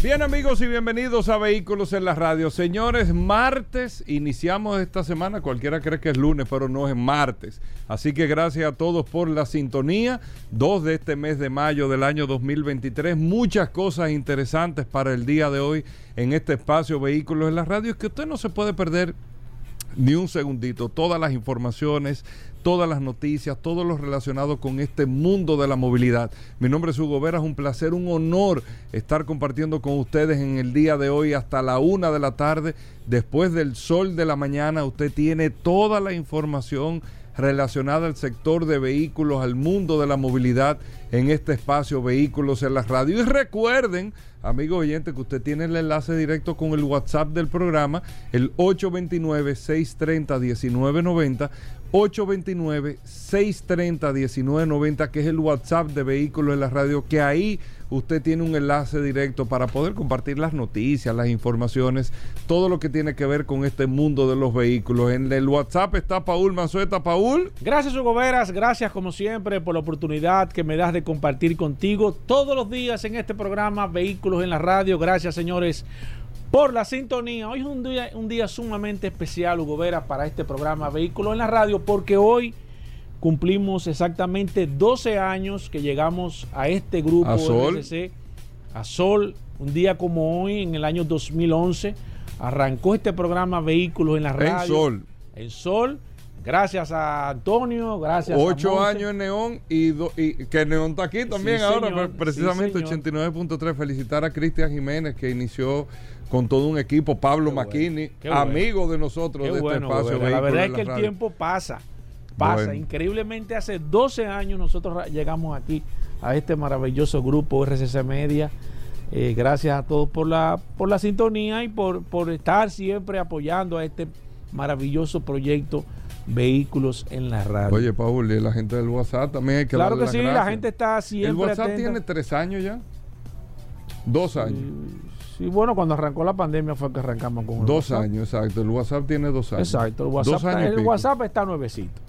Bien amigos y bienvenidos a Vehículos en la Radio. Señores, martes, iniciamos esta semana, cualquiera cree que es lunes, pero no es martes. Así que gracias a todos por la sintonía. Dos de este mes de mayo del año 2023. Muchas cosas interesantes para el día de hoy en este espacio Vehículos en la Radio. Es que usted no se puede perder ni un segundito. Todas las informaciones, todas las noticias, todo lo relacionado con este mundo de la movilidad. Mi nombre es Hugo Vera, es un placer, un honor estar compartiendo con ustedes en el día de hoy hasta la una de la tarde. Después del sol de la mañana, usted tiene toda la información relacionada al sector de vehículos, al mundo de la movilidad en este espacio Vehículos en la Radio. Y recuerden, amigos oyentes, que usted tiene el enlace directo con el WhatsApp del programa, el 829-630-1990. 829-630-1990, que es el WhatsApp de Vehículos en la Radio, que ahí usted tiene un enlace directo para poder compartir las noticias, las informaciones, todo lo que tiene que ver con este mundo de los vehículos. En el WhatsApp está Paul Manzueta. Paul. Gracias, Hugo Veras. Gracias, como siempre, por la oportunidad que me das de compartir contigo todos los días en este programa Vehículos en la Radio. Gracias, señores por la sintonía. Hoy es un día, un día sumamente especial, Hugo Vera, para este programa Vehículos en la Radio, porque hoy cumplimos exactamente 12 años que llegamos a este grupo a Sol. a Sol, un día como hoy, en el año 2011, arrancó este programa Vehículos en la Radio. En Sol. En Sol. Gracias a Antonio, gracias Ocho a años en Neón y, do, y, que Neón está aquí también Sí, ahora, señor. precisamente Sí, señor. 89.3. Felicitar a Cristian Jiménez que inició con todo un equipo, Pablo Qué Maquini, bueno, amigo de nosotros Qué de bueno, este espacio. La verdad es que el tiempo pasa, pasa. Bueno. Increíblemente hace 12 años nosotros llegamos aquí a este maravilloso grupo RCC Media. Eh, gracias a todos por la, por la sintonía y por, por estar siempre apoyando a este maravilloso proyecto Vehículos en la Radio. Oye, Paul, y la gente del WhatsApp también hay que claro darle que sí, la gracias. gente está siempre El WhatsApp atenta. tiene tres años ya. Dos años. Sí, bueno, cuando arrancó la pandemia fue que arrancamos con el Dos WhatsApp. años, exacto. El WhatsApp tiene dos años. Exacto, el Dos WhatsApp, está, años el pico. WhatsApp está nuevecito.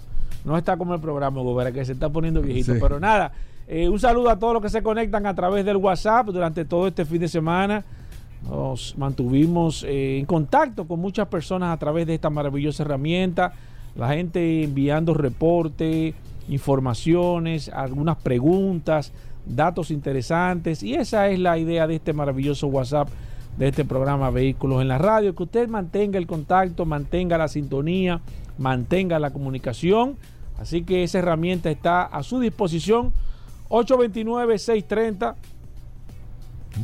No está como el programa, Gobera, que se está poniendo viejito. Sí. Pero nada, eh, un saludo a todos los que se conectan a través del WhatsApp durante todo este fin de semana. Nos mantuvimos eh, en contacto con muchas personas a través de esta maravillosa herramienta. La gente enviando reportes, informaciones, algunas preguntas, datos interesantes. Y esa es la idea de este maravilloso WhatsApp de este programa Vehículos en la Radio, que usted mantenga el contacto, mantenga la sintonía, mantenga la comunicación. Así que esa herramienta está a su disposición. 829-630.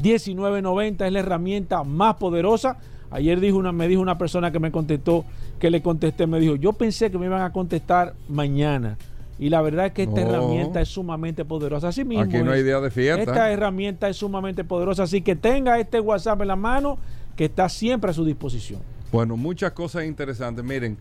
1990 es la herramienta más poderosa. Ayer dijo una, me dijo una persona que me contestó, que le contesté, me dijo, yo pensé que me iban a contestar mañana. Y la verdad es que esta No. herramienta es sumamente poderosa. Así mismo. Aquí no hay día de fiesta. Esta herramienta es sumamente poderosa. Así que tenga este WhatsApp en la mano que está siempre a su disposición. Bueno, muchas cosas interesantes. Miren,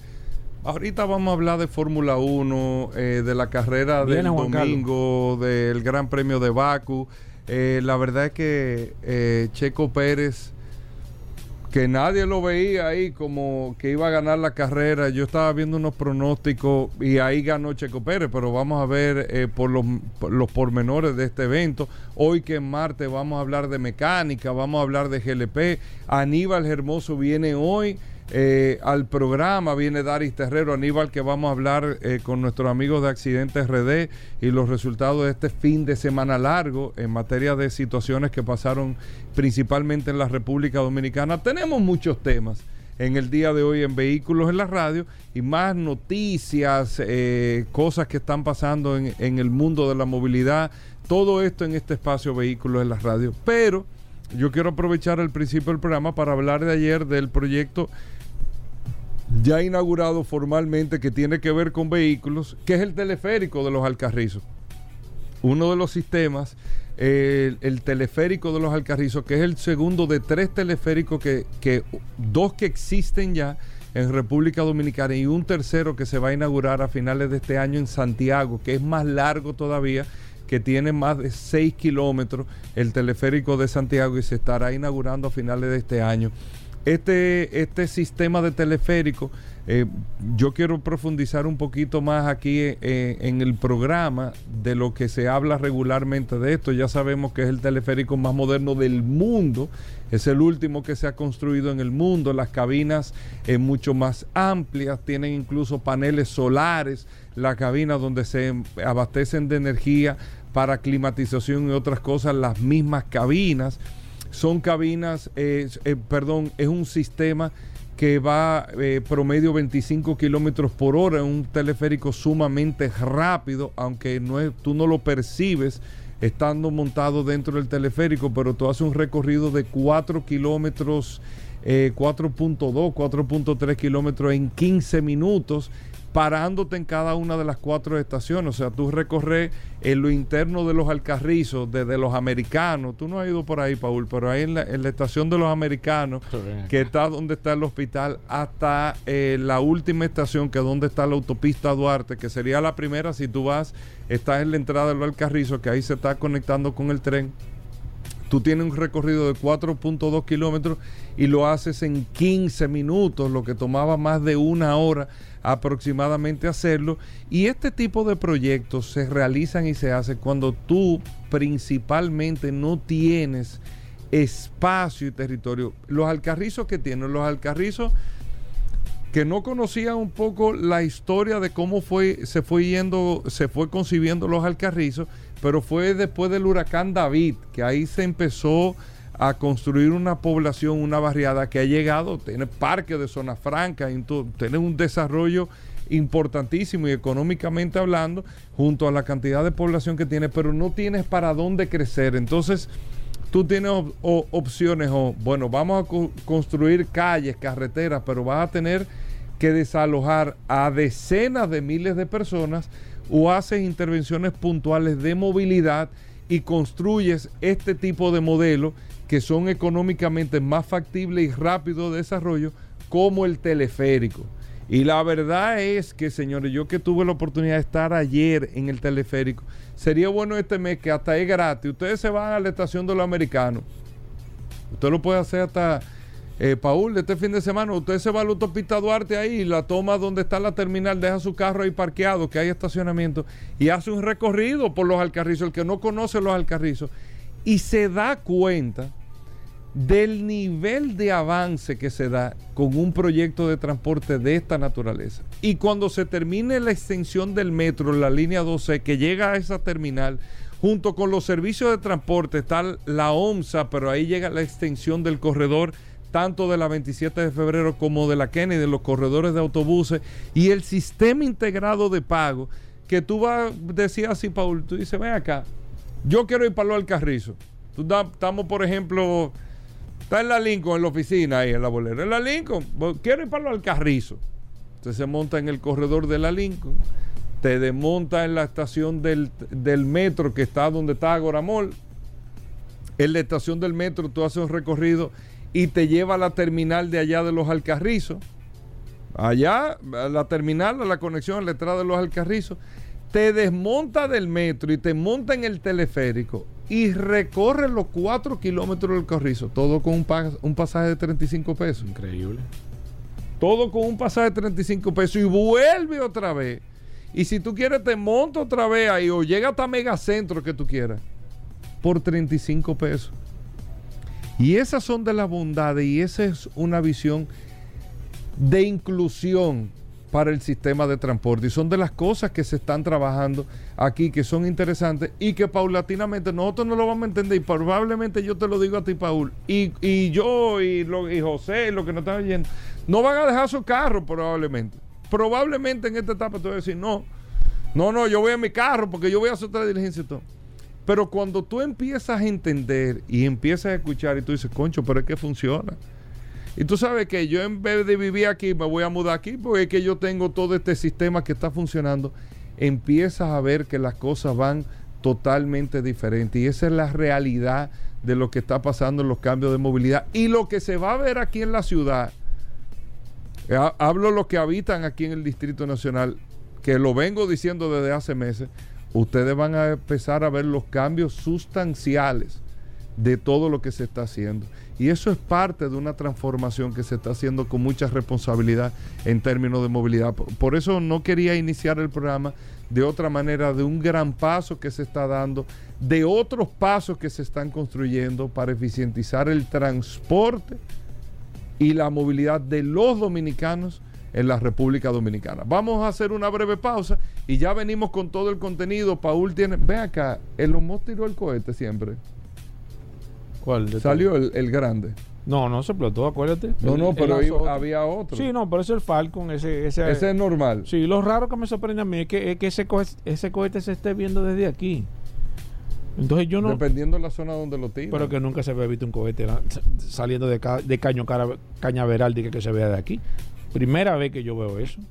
ahorita vamos a hablar de Fórmula 1, eh, de la carrera Viene del domingo, del Gran Premio de Baku. Eh, la verdad es que eh, Checo Pérez, que nadie lo veía ahí como que iba a ganar la carrera. Yo estaba viendo unos pronósticos y ahí ganó Checo Pérez, pero vamos a ver eh, por, los, por los pormenores de este evento. Hoy que es martes vamos a hablar de mecánica, vamos a hablar de GLP. Aníbal Hermoso viene hoy. Eh, al programa viene Daris Terrero, Aníbal, que vamos a hablar eh, con nuestros amigos de Accidentes RD y los resultados de este fin de semana largo en materia de situaciones que pasaron principalmente en la República Dominicana. Tenemos muchos temas en el día de hoy en Vehículos en la Radio y más noticias, eh, cosas que están pasando en, en el mundo de la movilidad, todo esto en este espacio Vehículos en la Radio. Pero yo quiero aprovechar el principio del programa para hablar de ayer del proyecto ya inaugurado formalmente que tiene que ver con vehículos, que es el teleférico de los Alcarrizos. Uno de los sistemas, el, el teleférico de los Alcarrizos, que es el segundo de tres teleféricos que, que dos que existen ya en República Dominicana y un tercero que se va a inaugurar a finales de este año en Santiago, que es más largo todavía, que tiene más de 6 kilómetros, el teleférico de Santiago y se estará inaugurando a finales de este año. Este, este sistema de teleférico eh, yo quiero profundizar un poquito más aquí eh, en el programa de lo que se habla regularmente de esto. Ya sabemos que es el teleférico más moderno del mundo, es el último que se ha construido en el mundo. Las cabinas eh, mucho más amplias, tienen incluso paneles solares, la cabina donde se abastecen de energía para climatización y otras cosas, las mismas cabinas. Son cabinas, perdón, es un sistema que va eh, promedio 25 kilómetros por hora, un teleférico sumamente rápido, aunque no es, tú no lo percibes estando montado dentro del teleférico, pero tú haces un recorrido de 4 kilómetros, 4.2, 4.3 kilómetros en 15 minutos parándote en cada una de las cuatro estaciones. O sea, tú recorres en lo interno de los Alcarrizos, desde los americanos. Tú no has ido por ahí, Paul, pero ahí en la, estación de los americanos, que está donde está el hospital, hasta eh, la última estación, que es donde está la autopista Duarte, que sería la primera si tú vas, estás en la entrada de los Alcarrizos, que ahí se está conectando con el tren. Tú tienes un recorrido de 4.2 kilómetros y lo haces en 15 minutos, lo que tomaba más de una hora aproximadamente hacerlo. Y este tipo de proyectos se realizan y se hacen cuando tú principalmente no tienes espacio y territorio. Los alcarrizos que tienen, los alcarrizos que no conocían un poco la historia de cómo fue, se fue yendo, se fue concibiendo los alcarrizos, pero fue después del huracán David, que ahí se empezó a construir una población, una barriada que ha llegado, tiene parques de zona franca, tiene un desarrollo importantísimo y económicamente hablando, junto a la cantidad de población que tiene, pero no tienes para dónde crecer. Entonces, tú tienes opciones o, bueno, vamos a construir calles, carreteras, pero vas a tener que desalojar a decenas de miles de personas o haces intervenciones puntuales de movilidad y construyes este tipo de modelo que son económicamente más factibles y rápidos de desarrollo, como el teleférico. Y la verdad es que, señores, yo que tuve la oportunidad de estar ayer en el teleférico, sería bueno este mes que hasta es gratis. Ustedes se van a la estación de los americanos. Usted lo puede hacer hasta, eh, Paul, este fin de semana. Usted se va a la autopista Duarte ahí, la toma donde está la terminal, deja su carro ahí parqueado, que hay estacionamiento, y hace un recorrido por los alcarrizos. El que no conoce los alcarrizos y se da cuenta del nivel de avance que se da con un proyecto de transporte de esta naturaleza. Y cuando se termine la extensión del metro, la línea 12, que llega a esa terminal, junto con los servicios de transporte, está la OMSA, pero ahí llega la extensión del corredor, tanto de la 27 de febrero como de la Kennedy, de los corredores de autobuses, y el sistema integrado de pago, que tú vas, decías así, Paul, tú dices, ven acá, yo quiero ir para lo Carrizo. Estamos, por ejemplo, está en la Lincoln, en la oficina ahí, en la bolera. En la Lincoln, quiero ir para lo Carrizo. Usted se monta en el corredor de la Lincoln, te desmonta en la estación del, metro que está donde está Agoramol. En la estación del metro tú haces un recorrido y te lleva a la terminal de allá de los Alcarrizos. Allá, a la terminal, a la conexión a la entrada de los Alcarrizos te desmonta del metro y te monta en el teleférico y recorre los 4 kilómetros del carrizo, todo con un, un pasaje de 35 pesos. Increíble. Todo con un pasaje de 35 pesos y vuelve otra vez. Y si tú quieres, te monta otra vez ahí o llega hasta Megacentro que tú quieras por 35 pesos. Y esas son de las bondades y esa es una visión de inclusión para el sistema de transporte. Y son de las cosas que se están trabajando aquí, que son interesantes y que paulatinamente nosotros no lo vamos a entender. Y probablemente yo te lo digo a ti, Paul, y, yo y, lo, y José, lo que nos están oyendo, no van a dejar su carro probablemente. Probablemente en esta etapa te voy a decir, no, no, no, yo voy a mi carro porque yo voy a hacer otra diligencia y todo. Pero cuando tú empiezas a entender y empiezas a escuchar y tú dices, concho, pero es que funciona. Y tú sabes que yo en vez de vivir aquí me voy a mudar aquí porque es que yo tengo todo este sistema que está funcionando. Empiezas a ver que las cosas van totalmente diferentes y esa es la realidad de lo que está pasando en los cambios de movilidad y lo que se va a ver aquí en la ciudad Eh, ha- Hablo los que habitan aquí en el Distrito Nacional, que lo vengo diciendo desde hace meses. Ustedes van a empezar a ver los cambios sustanciales de todo lo que se está haciendo. Y eso es parte de una transformación que se está haciendo con mucha responsabilidad en términos de movilidad. Por- eso no quería iniciar el programa de otra manera, de un gran paso que se está dando, de otros pasos que se están construyendo para eficientizar el transporte y la movilidad de los dominicanos en la República Dominicana. Vamos a hacer una breve pausa y ya venimos con todo el contenido. Paul tiene, ve acá, el Musk tiró el cohete siempre. ¿Cuál? Salió el, el grande. No, no se explotó, acuérdate. No, no, pero había otro. Sí, no, pero ese es el Falcon, ese... ese, Ese es normal. Sí, lo raro que me sorprende a mí es que, es que ese, cohete, ese cohete se esté viendo desde aquí. Entonces yo no... Dependiendo de la zona donde lo tiran. Pero que nunca se había visto un cohete saliendo de, ca- de Caño Cara- Cañaveral de que, que se vea de aquí. Primera vez que yo veo eso.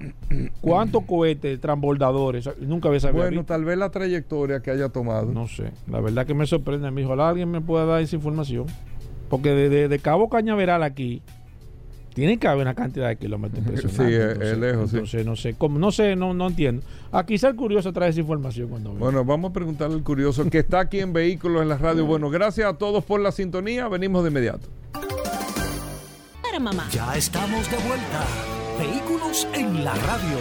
¿Cuántos cohetes transbordadores? Nunca había sabido. bueno, tal vez la trayectoria que haya tomado. No sé. La verdad que me sorprende a mí. Ojalá alguien me pueda dar esa información. Porque de, de- de Cabo Cañaveral aquí tiene que haber una cantidad de kilómetros impresionante. Sí, es- es lejos, sí. Entonces no sé cómo, no sé, no, no entiendo. Aquí quizá el curioso trae esa información cuando venga. Bueno, vamos a preguntarle al curioso que está aquí en Vehículos en la Radio. Bueno, gracias a todos por la sintonía. Venimos de inmediato. Para mamá. Ya estamos de vuelta. Vehículos en la radio.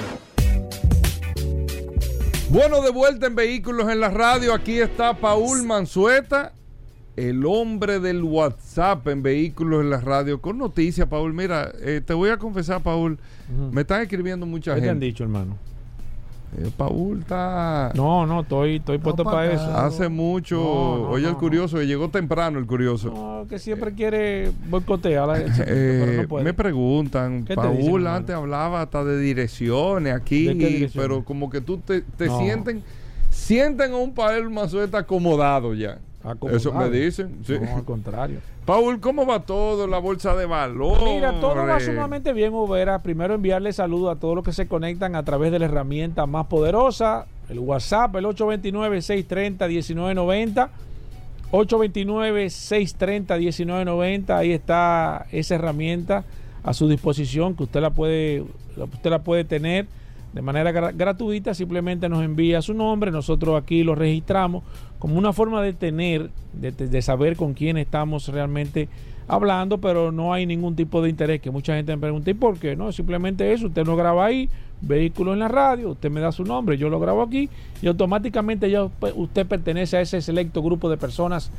Bueno, de vuelta en Vehículos en la Radio. Aquí está Paul Manzueta, el hombre del WhatsApp en Vehículos en la Radio, con noticias, Paul. Mira, eh, te voy a confesar, Paul, me están escribiendo mucha ¿Qué te han gente. dicho, hermano? Eh, Paul está... No, no, estoy, estoy puesto para eso. Hace mucho... No, no, Oye, el curioso, que llegó temprano el curioso. No, que siempre quiere boicotear la gente, Eh, me preguntan, ¿Qué te dicen, Paul antes hablaba hasta de direcciones aquí, ¿De qué direcciones? pero como que tú te, sienten, sienten a un Paul Manzueta acomodado ya. Acomodado. Eso me dicen. sí. No, al contrario. Paul, ¿cómo va todo? La bolsa de valor. Mira, todo va sumamente bien, Ubera. Primero enviarle saludos a todos los que se conectan a través de la herramienta más poderosa, el WhatsApp, el 829-630-1990. 829-630-1990. Ahí está esa herramienta a su disposición que usted la puede, usted la puede tener de manera gra- gratuita. Simplemente nos envía su nombre, nosotros aquí lo registramos como una forma de tener, de, de saber con quién estamos realmente hablando, pero no hay ningún tipo de interés que mucha gente me pregunte, ¿y por qué? No, simplemente eso, usted lo graba ahí, vehículo en la radio, usted me da su nombre, yo lo grabo aquí y automáticamente ya usted pertenece a ese selecto grupo de personas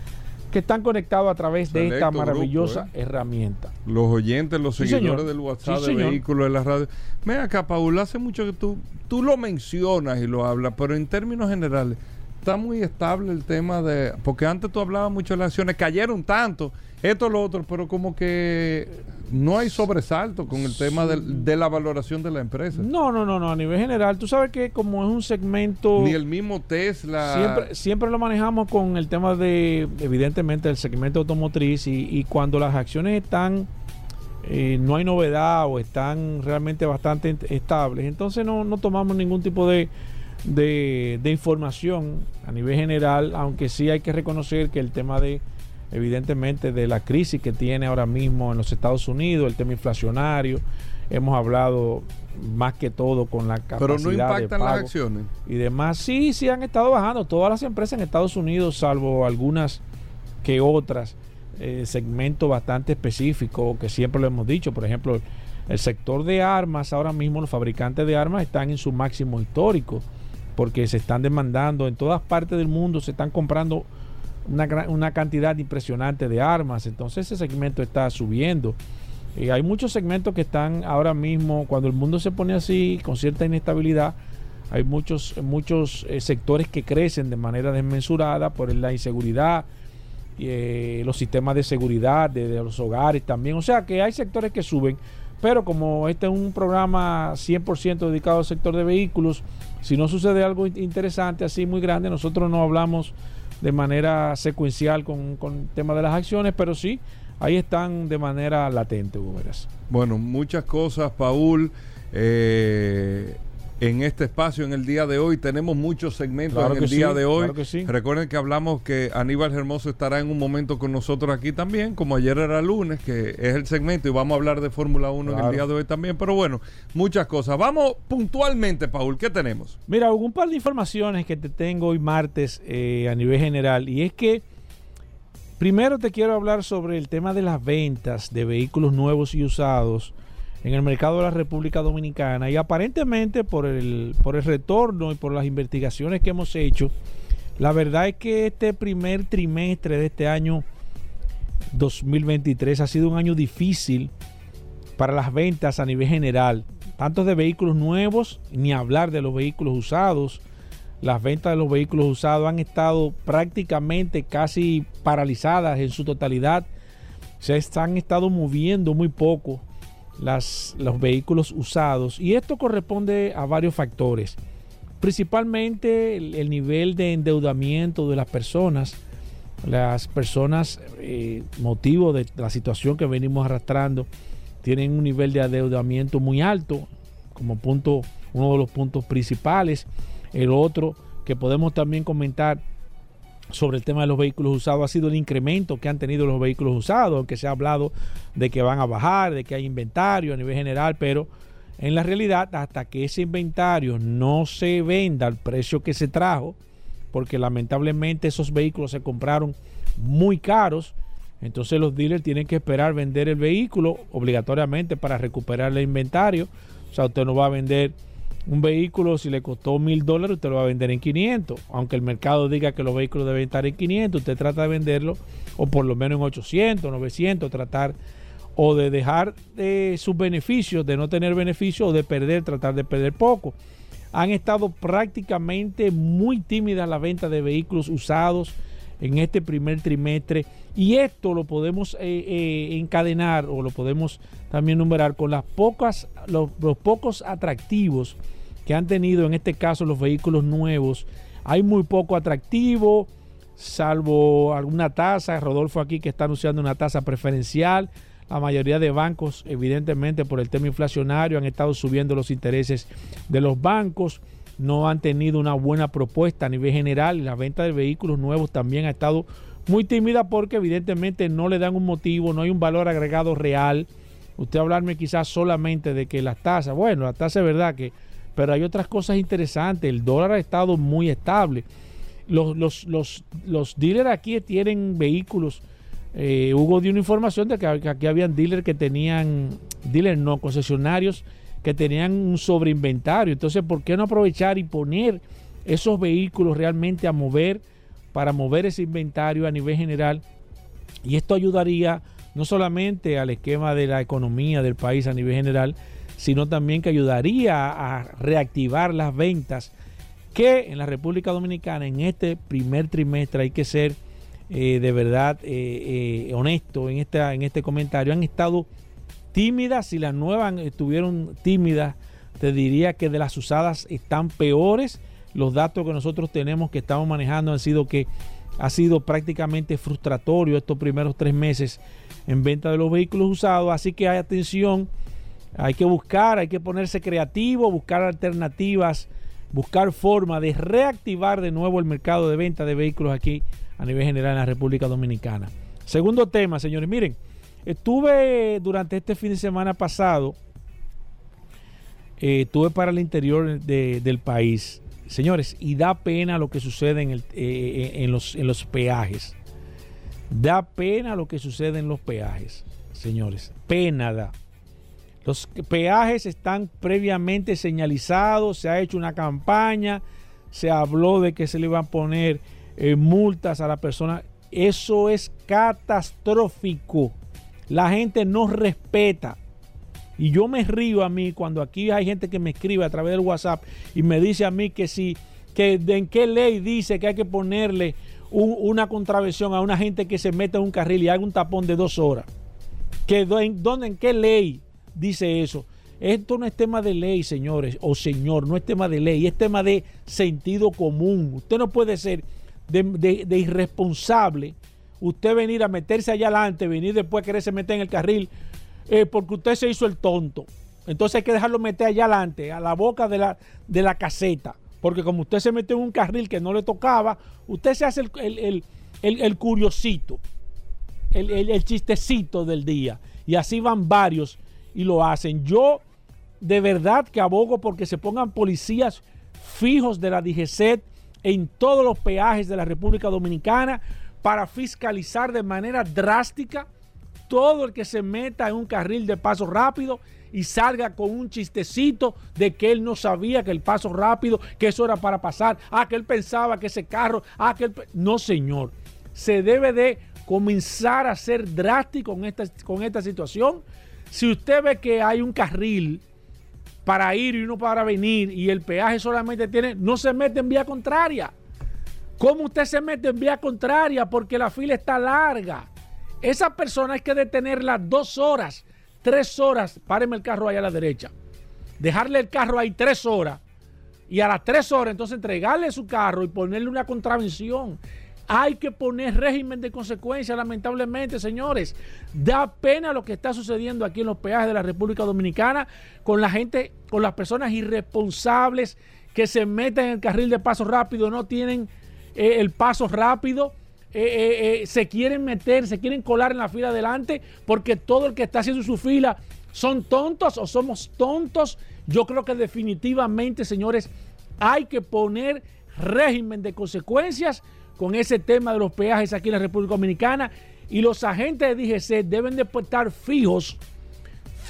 que están conectados a través de esta grupo, maravillosa ¿eh? herramienta. Los oyentes, los Sí, seguidores señor. del WhatsApp Sí, de señor. vehículos de la radio. Ven acá, Paul, hace mucho que tú, tú lo mencionas y lo hablas, pero en términos generales, está muy estable el tema de. Porque antes tú hablabas mucho de las acciones, cayeron tanto, esto, lo otro, pero como que no hay sobresalto con el tema del- de, la valoración de la empresa. No, no, no, no, a nivel general, tú sabes que como es un segmento... Ni el mismo Tesla. Siempre, siempre lo manejamos con el tema de, evidentemente, el segmento automotriz y, y cuando las acciones están, eh, no hay novedad o están realmente bastante estables, entonces no, no tomamos ningún tipo de, de, de información a nivel general, aunque sí hay que reconocer que el tema de, evidentemente, de la crisis que tiene ahora mismo en los Estados Unidos, el tema inflacionario, hemos hablado más que todo con la capacidad pero no de impactan las pago acciones. y demás, sí, sí han estado bajando. Todas las empresas en Estados Unidos, salvo algunas que otras, eh, segmentos bastante específicos, que siempre lo hemos dicho. Por ejemplo, el sector de armas, ahora mismo los fabricantes de armas están en su máximo histórico, porque se están demandando en todas partes del mundo, se están comprando una, una cantidad impresionante de armas. Entonces ese segmento está subiendo. Y hay muchos segmentos que están ahora mismo, cuando el mundo se pone así, con cierta inestabilidad, hay muchos, muchos eh, sectores que crecen de manera desmesurada por la inseguridad, eh, los sistemas de seguridad de, de los hogares también. O sea que hay sectores que suben, pero como este es un programa 100% dedicado al sector de vehículos, si no sucede algo in- interesante así muy grande, nosotros no hablamos de manera secuencial con, con el tema de las acciones, pero sí, ahí están de manera latente, Hugo. Bueno, muchas cosas, Paul. Eh, en este espacio en el día de hoy. Tenemos muchos segmentos Claro en el día sí, de hoy. claro que sí. Recuerden que hablamos que Aníbal Hermoso estará en un momento con nosotros aquí también, como ayer era lunes, que es el segmento, y vamos a hablar de Fórmula 1 en el día de hoy también. Pero bueno, muchas cosas. Vamos puntualmente, Paul, ¿qué tenemos? Mira, un par de informaciones que te tengo hoy martes eh, a nivel general. Y es que primero te quiero hablar sobre el tema de las ventas de vehículos nuevos y usados en el mercado de la República Dominicana. Y aparentemente por el, por el retorno y por las investigaciones que hemos hecho, la verdad es que este primer trimestre de este año 2023 ha sido un año difícil para las ventas a nivel general, tanto de vehículos nuevos, ni hablar de los vehículos usados. Las ventas de los vehículos usados han estado prácticamente casi paralizadas en su totalidad. Se han estado moviendo muy poco las, los vehículos usados y esto corresponde a varios factores. Principalmente el, el nivel de endeudamiento de las personas. Las personas, eh, motivo de la situación que venimos arrastrando, tienen un nivel de adeudamiento muy alto, como punto, uno de los puntos principales. El otro que podemos también comentar sobre el tema de los vehículos usados ha sido el incremento que han tenido los vehículos usados, aunque se ha hablado de que van a bajar, de que hay inventario a nivel general, pero en la realidad hasta que ese inventario no se venda al precio que se trajo, porque lamentablemente esos vehículos se compraron muy caros, entonces los dealers tienen que esperar vender el vehículo obligatoriamente para recuperar el inventario. O sea, usted no va a vender un vehículo si le costó mil dólares, usted lo va a vender en 500. Aunque el mercado diga que los vehículos deben estar en 500, usted trata de venderlo o por lo menos en 800, 900, tratar o de dejar eh, sus beneficios, de no tener beneficios o de perder, tratar de perder poco. Han estado prácticamente muy tímidas las ventas de vehículos usados en este primer trimestre y esto lo podemos eh, eh, encadenar o lo podemos también numerar con las pocas los, pocos atractivos que han tenido en este caso los vehículos nuevos. Hay muy poco atractivo salvo alguna tasa Rodolfo aquí que está anunciando una tasa preferencial. La mayoría de bancos evidentemente por el tema inflacionario han estado subiendo los intereses de los bancos. No han tenido una buena propuesta a nivel general. La venta de vehículos nuevos también ha estado muy tímida porque evidentemente no le dan un motivo, no hay un valor agregado real. Usted hablarme quizás solamente de que las tasas, bueno, la tasa es verdad que, pero hay otras cosas interesantes. El dólar ha estado muy estable. Los, los, los, los dealers aquí tienen vehículos. Eh, Hugo dio una información de que aquí habían dealers que tenían, dealers no, concesionarios que tenían un sobreinventario. Entonces, ¿por qué no aprovechar y poner esos vehículos realmente a mover para mover ese inventario a nivel general? Y esto ayudaría no solamente al esquema de la economía del país a nivel general, sino también que ayudaría a reactivar las ventas que en la República Dominicana en este primer trimestre hay que ser eh, de verdad eh, eh, honesto en, en este comentario, han estado tímidas, si las nuevas estuvieron tímidas, te diría que de las usadas están peores. Los datos que nosotros tenemos que estamos manejando han sido que ha sido prácticamente frustratorio estos primeros tres meses en venta de los vehículos usados. Así que hay atención, hay que buscar, hay que ponerse creativo, buscar alternativas, buscar forma de reactivar de nuevo el mercado de venta de vehículos aquí a nivel general en la República Dominicana. Segundo tema, señores, miren. Estuve durante este fin de semana pasado, eh, estuve para el interior de, del país, señores, y da pena lo que sucede eh, los, en los peajes. Da pena lo que sucede en los peajes, señores. Pena da. Los peajes están previamente señalizados, se ha hecho una campaña, se habló de que se le iban a poner eh, multas a la persona. Eso es catastrófico. La gente no respeta. Y yo me río a mí cuando aquí hay gente que me escribe a través del WhatsApp y me dice a mí que si, que en qué ley dice que hay que ponerle un, una contravención a una gente que se mete en un carril y haga un tapón de dos horas. Que en, ¿dónde, ¿En qué ley dice eso? Esto no es tema de ley, señores, o señor, no es tema de ley, es tema de sentido común. Usted no puede ser de, de irresponsable usted venir a meterse allá adelante, venir después a quererse meter en el carril, eh, porque usted se hizo el tonto. entonces hay que dejarlo meter allá adelante, a la boca de la, de la caseta. Porque como usted se metió en un carril que no le tocaba, usted se hace el, el- el- el- curiosito, el chistecito del día. Y así van varios y lo hacen. Yo de verdad que abogo porque se pongan policías fijos de la DGCET en todos los peajes de la República Dominicana para fiscalizar de manera drástica todo el que se meta en un carril de paso rápido y salga con un chistecito de que él no sabía que el paso rápido, que eso era para pasar, ah, que él pensaba que ese carro, ah, que él... No, señor. Se debe de comenzar a ser drástico con esta, con esta situación. Si usted ve que hay un carril para ir y uno para venir y el peaje solamente tiene, no se mete en vía contraria. ¿Cómo usted se mete en vía contraria? Porque la fila está larga. Esa persona hay que detenerla dos horas, tres horas. Páreme el carro ahí a la derecha. Dejarle el carro ahí tres horas. Y a las tres horas entonces entregarle su carro y ponerle una contravención. Hay que poner régimen de consecuencia, lamentablemente, señores. Da pena lo que está sucediendo aquí en los peajes de la República Dominicana con la gente, con las personas irresponsables que se meten en el carril de paso rápido, no tienen eh, el paso rápido, eh, eh, eh, se quieren meter, se quieren colar en la fila adelante porque todo el que está haciendo su fila son tontos o somos tontos. Yo creo que definitivamente, señores, hay que poner régimen de consecuencias con ese tema de los peajes aquí en la República Dominicana y los agentes de DGC deben de estar fijos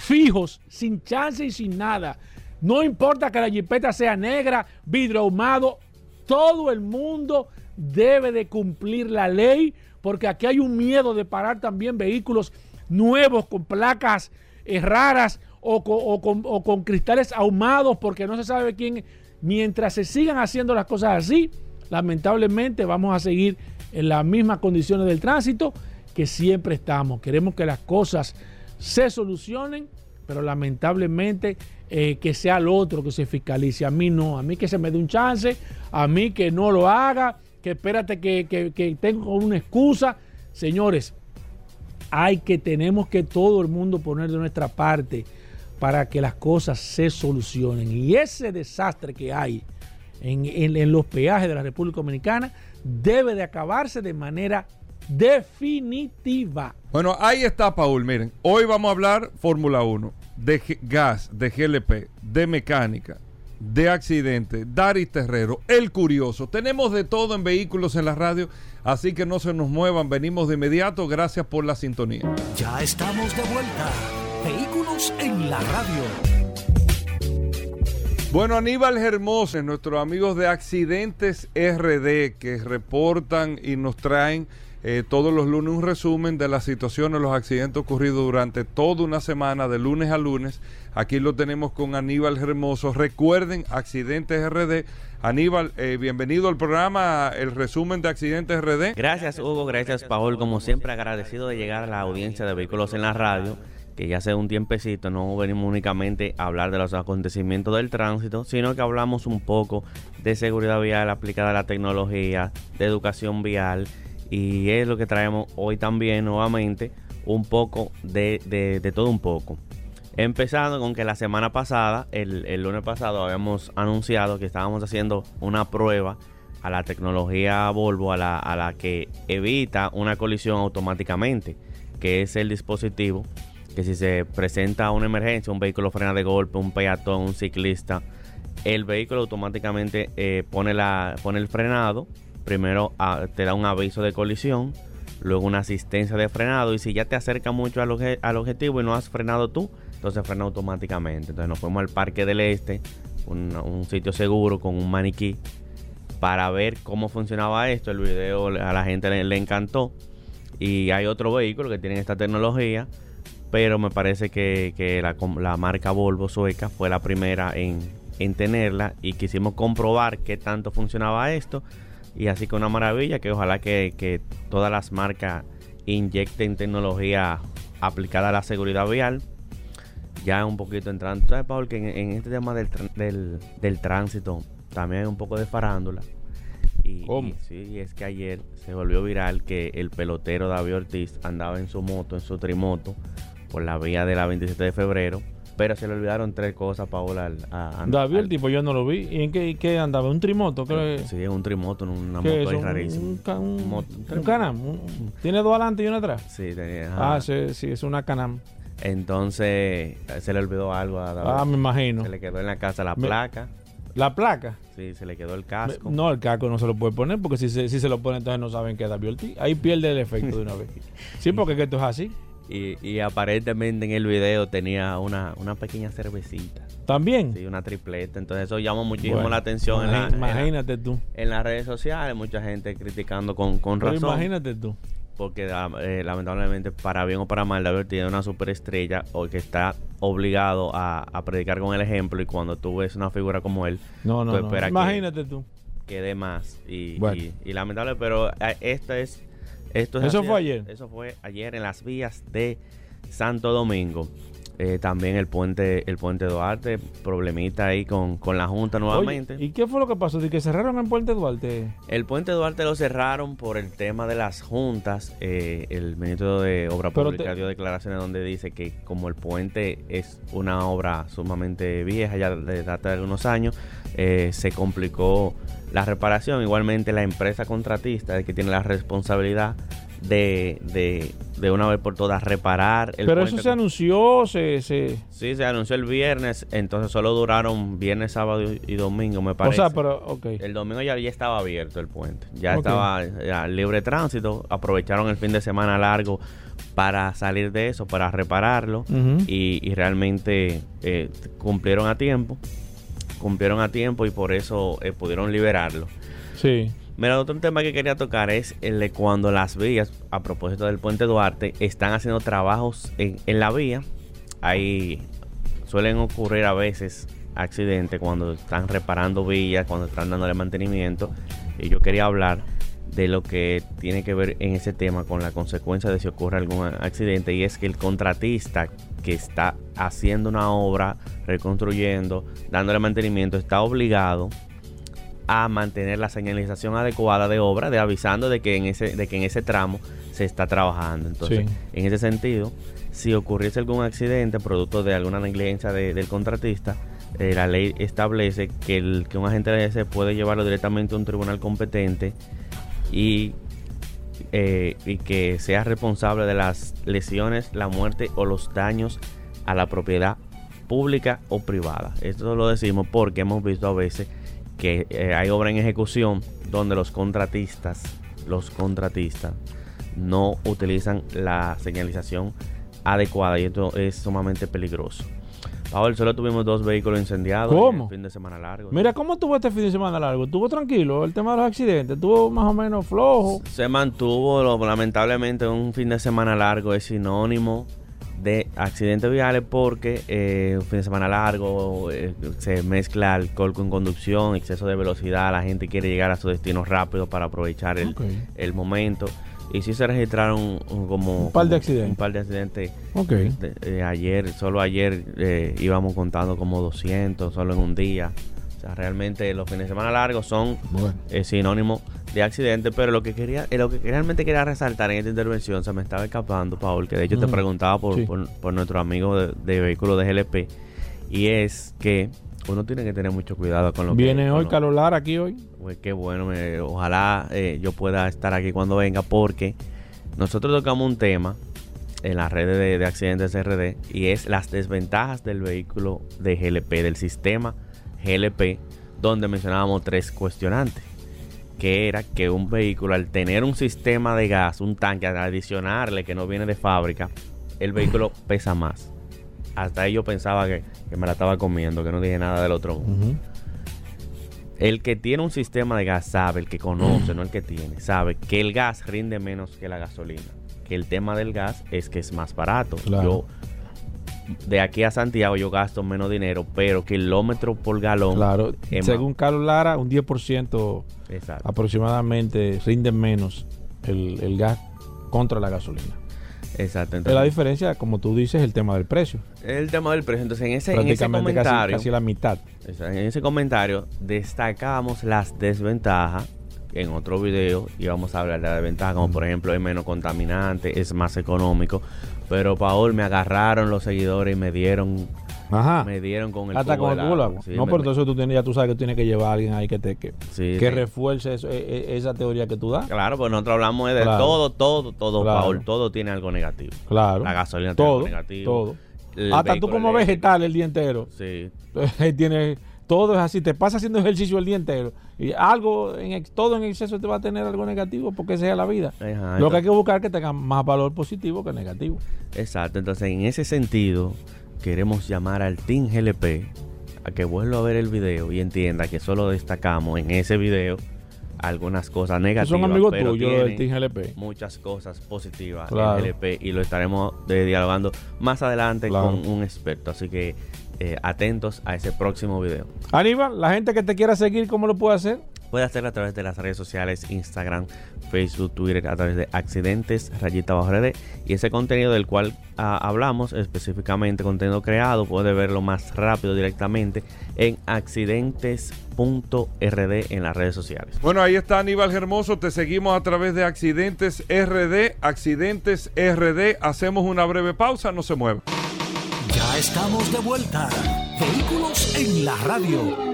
fijos, sin chance y sin nada. No importa que la jipeta sea negra, vidrio ahumado, todo el mundo debe de cumplir la ley, porque aquí hay un miedo de parar también vehículos nuevos con placas eh, raras o con, cristales ahumados, porque no se sabe quién. Mientras se sigan haciendo las cosas así, lamentablemente vamos a seguir en las mismas condiciones del tránsito que siempre estamos. Queremos que las cosas se solucionen, pero lamentablemente eh, que sea el otro que se fiscalice. A mí no, a mí que se me dé un chance, a mí que no lo haga, que espérate que, que- tengo una excusa. Señores, hay que, tenemos que todo el mundo poner de nuestra parte para que las cosas se solucionen. Y ese desastre que hay en, en- los peajes de la República Dominicana debe de acabarse de manera definitiva. Bueno, ahí está, Paul. Miren, hoy vamos a hablar Fórmula 1, de gas, de GLP, de mecánica, de accidente, Daris Terrero, El Curioso. Tenemos de todo en vehículos en la radio, así que no se nos muevan. Venimos de inmediato. Gracias por la sintonía. Ya estamos de vuelta. Vehículos en la radio. Bueno, Aníbal Hermoso, nuestros amigos de Accidentes RD, que reportan y nos traen eh, todos los lunes un resumen de las situaciones, los accidentes ocurridos durante toda una semana, de lunes a lunes. Aquí lo tenemos con Aníbal Hermoso. Recuerden, Accidentes RD. Aníbal, eh, bienvenido al programa, el resumen de Accidentes RD. Gracias Hugo, gracias Paul, como siempre agradecido de llegar a la audiencia de vehículos en la radio, que ya hace un tiempecito no venimos únicamente a hablar de los acontecimientos del tránsito, sino que hablamos un poco de seguridad vial aplicada a la tecnología, de educación vial, y es lo que traemos hoy también nuevamente, un poco de, de- todo un poco. Empezando con que la semana pasada, el, el lunes pasado, habíamos anunciado que estábamos haciendo una prueba a la tecnología Volvo, a la, a la que evita una colisión automáticamente, que es el dispositivo que si se presenta una emergencia, un vehículo frena de golpe, un peatón, un ciclista, el vehículo automáticamente eh, pone, la, pone el frenado, primero ah, te da un aviso de colisión, luego una asistencia de frenado y si ya te acerca mucho al, al objetivo y no has frenado tú, entonces frena automáticamente. Entonces nos fuimos al Parque del Este, un, un sitio seguro con un maniquí para ver cómo funcionaba esto. El video a la gente le, encantó. Y hay otro vehículo que tiene esta tecnología, pero me parece que, que la, la marca Volvo sueca fue la primera en, en tenerla y quisimos comprobar qué tanto funcionaba esto. Y así que una maravilla que ojalá que, que todas las marcas inyecten tecnología aplicada a la seguridad vial. Ya un poquito entrando, ¿sabes, Paul? Que en, en este tema del, del, del tránsito también hay un poco de farándula. Y, ¿Cómo? y sí, es que ayer se volvió viral que el pelotero David Ortiz andaba en su moto, en su trimoto, por la vía de la 27 de febrero, Pero se le olvidaron tres cosas, Paola. al- a- a- David, el al- tipo, yo no lo vi. ¿Y en qué, qué andaba? ¿Un trimoto? ¿Qué, Sí, es un trimoto, una moto es? ahí ¿Un- rarísima. Un, un- un canam. ¿Tiene dos adelante y uno atrás? Sí, tenía. Ah, sí, sí, es una canam. Entonces, se le olvidó algo a David. Ah, me imagino. Se le quedó en la casa la Me- placa. La placa. Sí, se le quedó el casco. No, el casco no se lo puede poner porque si se, si se lo pone entonces no saben que es David Ortiz. Ahí pierde el efecto de una vez. Sí, porque es que esto es así. Y, y aparentemente en el video tenía una, una pequeña cervecita. También. Sí, una tripleta. Entonces eso llamó muchísimo Bueno, la atención en, la- imagi- en la- Imagínate tú. en las redes sociales. Mucha gente criticando con, con Pero razón. imagínate tú. Porque ah, eh, lamentablemente, para bien o para mal, David tiene una superestrella o que está obligado a, a predicar con el ejemplo. Y cuando tú ves una figura como él, No, no, tú no. esperas que- Imagínate tú. que dé más. Y, Bueno. y, y lamentable, pero eh, esta es. Esto es Eso fue ayer. Eso fue ayer en las vías de Santo Domingo. Eh, también el puente el puente Duarte, problemita ahí con, con la Junta nuevamente. Oye, ¿Y qué fue lo que pasó? ¿De que cerraron el puente Duarte? El puente Duarte lo cerraron por el tema de las juntas. Eh, el ministro de Obra Pero Pública te- dio declaraciones donde dice que como el puente es una obra sumamente vieja, ya de data de algunos años, eh, se complicó la reparación. Igualmente la empresa contratista es que tiene la responsabilidad de, de, de una vez por todas reparar el Pero puente. eso se anunció, se... se... Sí, se anunció el viernes, entonces solo duraron viernes, sábado y domingo, me O parece. sea, pero, ok. El domingo ya, ya estaba abierto el puente. Ya estaba ya, libre tránsito. Aprovecharon el fin de semana largo para salir de eso, para repararlo. Y realmente eh, cumplieron a tiempo. Cumplieron a tiempo y por eso eh, pudieron liberarlo. Sí. Mira, otro tema que quería tocar es el de cuando las vías, a propósito del puente Duarte, están haciendo trabajos en, en la vía. Ahí suelen ocurrir a veces accidentes cuando están reparando vías, cuando están dándole mantenimiento. Y yo quería hablar de lo que tiene que ver en ese tema con la consecuencia de si ocurre algún accidente. Y es que el contratista que está haciendo una obra, reconstruyendo, dándole mantenimiento, está obligado a mantener la señalización adecuada de obra, de avisando de que en ese, de que en ese tramo se está trabajando. Entonces, Sí. en ese sentido, si ocurriese algún accidente producto de alguna negligencia de- del contratista, eh, la ley establece que, el, que un agente de ese puede llevarlo directamente a un tribunal competente y, eh, y que sea responsable de las lesiones, la muerte o los daños a la propiedad pública o privada. Esto lo decimos porque hemos visto a veces que eh, hay obra en ejecución donde los contratistas, los contratistas no utilizan la señalización adecuada y esto es sumamente peligroso. Paul, solo tuvimos dos vehículos incendiados en ¿Cómo? el fin de semana largo. Mira, ¿cómo tuvo este fin de semana largo? ¿Tuvo tranquilo el tema de los accidentes? ¿Tuvo más o menos flojo? Se mantuvo, lo- lamentablemente un fin de semana largo es sinónimo de accidentes viales porque eh, un fin de semana largo eh, se mezcla alcohol con conducción, exceso de velocidad, la gente quiere llegar a su destino rápido para aprovechar el momento. Y sí se registraron como Un par de accidentes. Un par de accidentes Ok. de- eh, ayer, solo ayer eh, íbamos contando como 200 solo en un día. O sea, realmente los fines de semana largos son Bueno. es sinónimo de accidente, pero lo que quería, eh, lo que realmente quería resaltar en esta intervención se me estaba escapando, Paul, que de hecho te Ujú. preguntaba por, Sí. por, por nuestro amigo de, de vehículo de GLP, y es que uno tiene que tener mucho cuidado con lo que... Viene hoy lo- Carlos Lara aquí hoy. Pues qué bueno, me- ojalá eh, yo pueda estar aquí cuando venga, porque nosotros tocamos un tema en las redes de, de accidentes RD y es las desventajas del vehículo de GLP, del sistema GLP, donde mencionábamos tres cuestionantes. Que era que un vehículo, al tener un sistema de gas, un tanque, al adicionarle que no viene de fábrica, el vehículo pesa más. Hasta ahí yo pensaba que, que me la estaba comiendo, que no dije nada del otro. El que tiene un sistema de gas sabe, el que conoce, no el que tiene, sabe que el gas rinde menos que la gasolina. Que el tema del gas es que es más barato. Claro. Yo, de aquí a Santiago, yo gasto menos dinero, pero kilómetro por galón. Claro. Según Carlos Lara, un 10% más- Exacto. aproximadamente rinde menos el, el gas contra la gasolina. Exacto. la Entonces, diferencia, como tú dices, el tema del precio. el tema del precio. Entonces, en ese, en ese Prácticamente casi, comentario. casi la mitad. En ese comentario destacamos las desventajas. En otro video íbamos a hablar de las desventajas, como por ejemplo es menos contaminante, es más económico. Pero Paul, me agarraron los seguidores y me dieron Ajá. Me dieron con el Hasta cubo con el cubo agua. Sí, no, me- pero entonces tú tienes, ya tú sabes que tienes que llevar a alguien ahí que te que, Sí, que sí. refuerce eso, e- e- esa teoría que tú das. Claro, pues nosotros hablamos de Claro. todo, todo, todo, Claro. Paul. Todo tiene algo negativo. Claro. La gasolina tiene todo, algo negativo. todo. El Hasta tú como eléctrico. vegetal el día entero. Sí. Tienes todo es así, te pasa haciendo ejercicio el día entero y algo en ex- todo en exceso te va a tener algo negativo porque esa es la vida. Ajá, Lo que hay que buscar es que tenga más valor positivo que negativo. Exacto, entonces en ese sentido queremos llamar al Team GLP a que vuelva a ver el video y entienda que solo destacamos en ese video algunas cosas negativas. Son amigos pero tuyos del Team GLP. Muchas cosas positivas Claro. en GLP y lo estaremos dialogando más adelante Claro. con un experto. Así que eh, atentos a ese próximo video. Aníbal, la gente que te quiera seguir, ¿cómo lo puede hacer? Puede hacerlo a través de las redes sociales, Instagram, Facebook, Twitter, a través de Accidentes, Rayita Bajo RD. Y ese contenido del cual ah, hablamos, específicamente contenido creado, puede verlo más rápido directamente en accidentes.rd en las redes sociales. Bueno, ahí está Aníbal Hermoso. Te seguimos a través de Accidentes RD. Accidentes RD. Hacemos una breve pausa. No se mueva. Ya estamos de vuelta. Vehículos en la radio.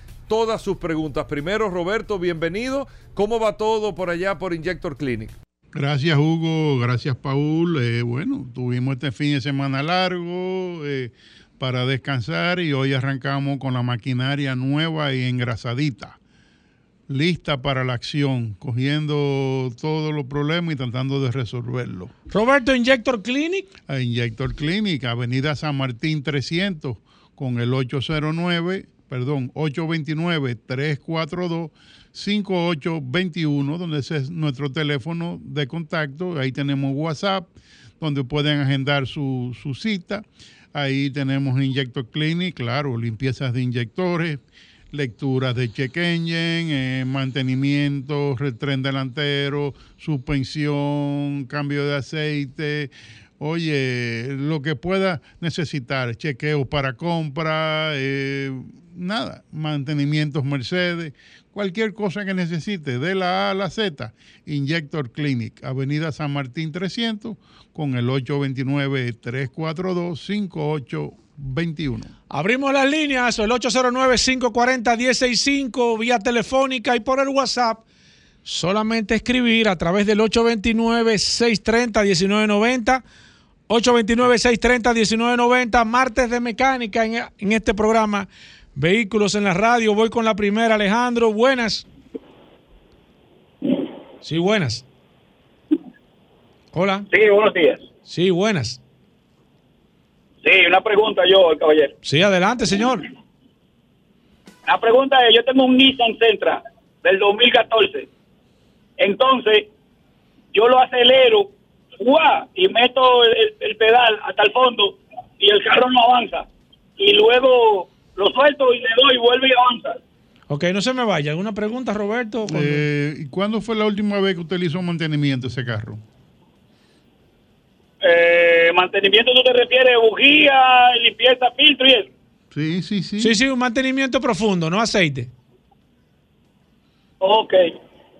todas sus preguntas. Primero, Roberto, bienvenido. ¿Cómo va todo por allá por Injector Clinic? Gracias Hugo, gracias Paul. Eh, bueno, tuvimos este fin de semana largo eh, para descansar y hoy arrancamos con la maquinaria nueva y engrasadita, lista para la acción, cogiendo todos los problemas y tratando de resolverlos. Roberto Injector Clinic. A Injector Clinic, Avenida San Martín 300, con el 809, perdón, 829-342-5821, donde ese es nuestro teléfono de contacto. Ahí tenemos WhatsApp, donde pueden agendar su, su cita. Ahí tenemos Injector Clinic, claro, limpiezas de inyectores, lecturas de check engine, eh, mantenimiento, retren delantero, suspensión, cambio de aceite, oye, lo que pueda necesitar, chequeos para compra, eh, nada, mantenimientos Mercedes, cualquier cosa que necesite, de la A a la Z, Injector Clinic, Avenida San Martín 300, con el 829-342-5821. Abrimos las líneas, el 809-540-165 vía telefónica y por el WhatsApp. Solamente escribir a través del 829-630-1990. 829-630-1990. Martes de mecánica en, en este programa. Vehículos en la radio. Voy con la primera, Alejandro. Buenas. Sí, buenas. Hola. Sí, buenos días. Sí, buenas. Sí, una pregunta yo, caballero. Sí, adelante, señor. La pregunta es, yo tengo un Nissan Sentra del 2014. Entonces, yo lo acelero ¡guau! y meto el, el pedal hasta el fondo y el carro no avanza. Y luego lo suelto y le doy y vuelve y avanza. Ok, no se me vaya. ¿Alguna pregunta, Roberto? Eh, ¿Y cuándo fue la última vez que usted le hizo mantenimiento a ese carro? Eh, mantenimiento, ¿tú te refieres? Bujía, limpieza, filtro y eso. Sí, sí, sí. Sí, sí, un mantenimiento profundo, no aceite. Ok.